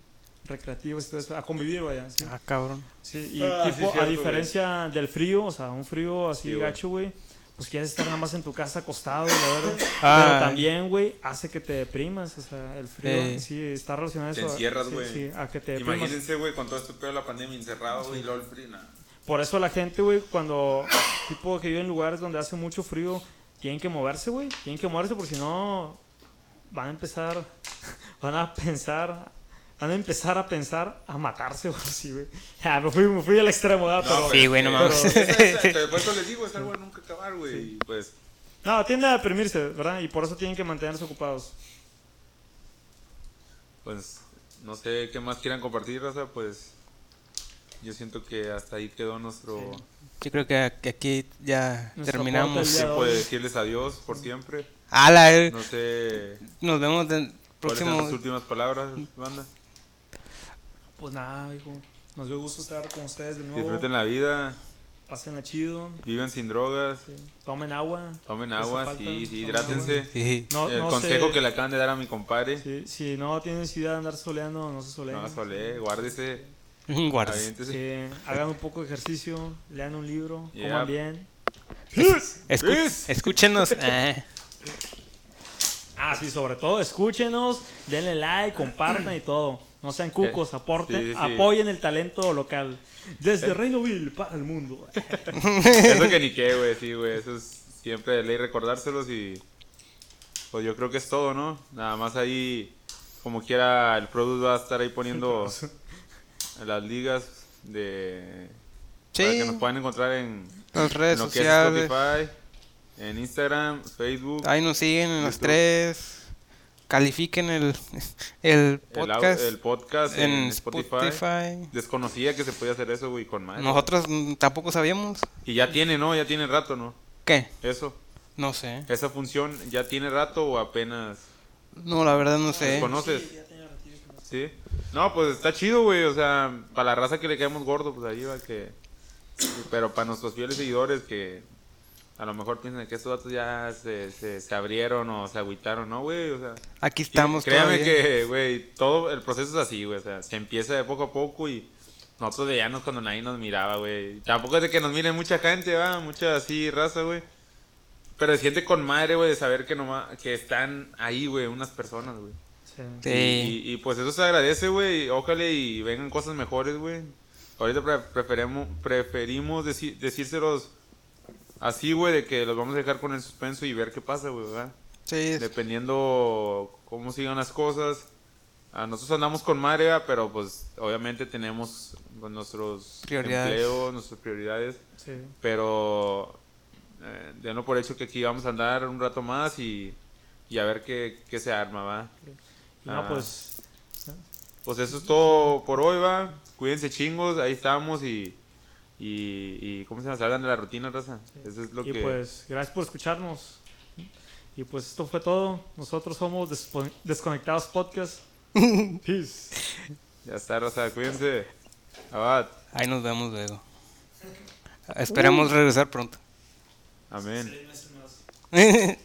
Recreativas y todo eso, a convivir, vaya, ¿sí? Ah, cabrón. Sí, y Ah, sí, tipo, cierto, a diferencia del frío, o sea, un frío así Sí, güey. gacho, güey, pues quieres estar nada más en tu casa acostado, la verdad. Ah. Pero también, güey, hace que te deprimas, o sea, el frío, Eh. sí, está relacionado a Te eso. encierras, sí, güey. Sí, a que te deprimas. Imagínense, güey, con todo este pedo de la pandemia encerrado, güey, y luego el frío, nada. Por eso la gente, güey, cuando, tipo que vive en lugares donde hace mucho frío, tienen que moverse, güey, tienen que moverse porque si no van a empezar, van a pensar, van a empezar a pensar a matarse, güey, sí, güey. Ya, me fui, me fui al extremo, ¿verdad? No, Pero- Sí, güey, no es mames. Por eso les digo, es algo nunca acabar, güey. y Pues, No, tienden a deprimirse, ¿verdad? Y por eso tienen que mantenerse ocupados. pues, no sé qué más quieran compartir, raza, pues. Yo siento que hasta ahí quedó nuestro Yo creo que que aquí ya Nuestro terminamos. tiempo de decirles adiós por siempre. ¡Hala! eh! No sé Nos vemos el cuáles son próximo. las últimas palabras, banda. Pues nada, hijo. Nos dio gusto estar con ustedes de nuevo. Disfruten la vida, Pásenla chido. viven sin drogas, sí. Tomen agua. tomen agua, sí, sí, hidrátense. Sí. No, El no consejo se- que le acaban de dar a mi compadre. sí, si no tienen necesidad de andar soleando, no se soleen. No, sole, guárdese, Guardas. Sí, hagan un poco de ejercicio, lean un libro, Yeah. coman bien. Escu- Peace. escúchenos. Ah. Ah, sí, sobre todo, escúchenos, denle like, compartan y todo. No sean cucos, aporten, sí, sí, sí. apoyen el talento local. Desde Reinoville para el mundo. Eso que ni qué, güey, sí, güey. Eso es siempre de ley recordárselos y. Pues yo creo que es todo, ¿no? Nada más ahí, como quiera, el Produce va a estar ahí poniendo las ligas de. Para que nos Sí. puedan encontrar en, Las en redes lo que es sociales. Spotify, en Instagram, Facebook, Ahí nos siguen en los tres. Califiquen el, el podcast el podcast en, en Spotify. Spotify. Desconocía que se podía hacer eso, güey, con más. Nosotros tampoco sabíamos. Y ya tiene, ¿no? Ya tiene rato, ¿no? ¿Qué? Eso. No sé. Esa función ya tiene rato o apenas No, la verdad no sé. conoces. Sí. No, pues está chido, güey. O sea, para la raza que le caemos gordo, pues ahí va que. Pero para nuestros fieles seguidores que a lo mejor piensan que estos datos ya se, se, se abrieron o se agüitaron, ¿no, güey? O sea, Aquí estamos créame todavía. que, güey, todo el proceso es así, güey. O sea, se empieza de poco a poco y nosotros veíamos cuando nadie nos miraba, güey. Tampoco es de que nos miren mucha gente, va, mucha así raza, güey. Pero se siente con madre, güey, de saber que, nomás, que están ahí, güey, unas personas, güey. Sí. Sí. Y, y, pues eso se agradece, güey. Ojalá y vengan cosas mejores, güey. Ahorita pre- preferemos, preferimos deci- decírselos así, güey, de que los vamos a dejar con el suspenso y ver qué pasa, güey. Sí, Dependiendo cómo sigan las cosas. A nosotros andamos con madre, ¿verdad? pero pues obviamente tenemos nuestros Prioridades. empleos, nuestras prioridades. Sí. Pero eh, denlo por hecho que aquí vamos a andar un rato más y, y a ver qué, qué se arma, ¿va? Y no, Ah. pues. Pues eso es todo por hoy, va. Cuídense chingos, ahí estamos y. Y, y ¿cómo se llama? Salgan de la rutina, raza. Eso es lo Y que. pues, gracias por escucharnos. Y pues esto fue todo. Nosotros somos Desconectados Podcast. Peace. Ya está, raza. Cuídense. Abad. ahí nos vemos luego. Esperamos regresar pronto. Amén.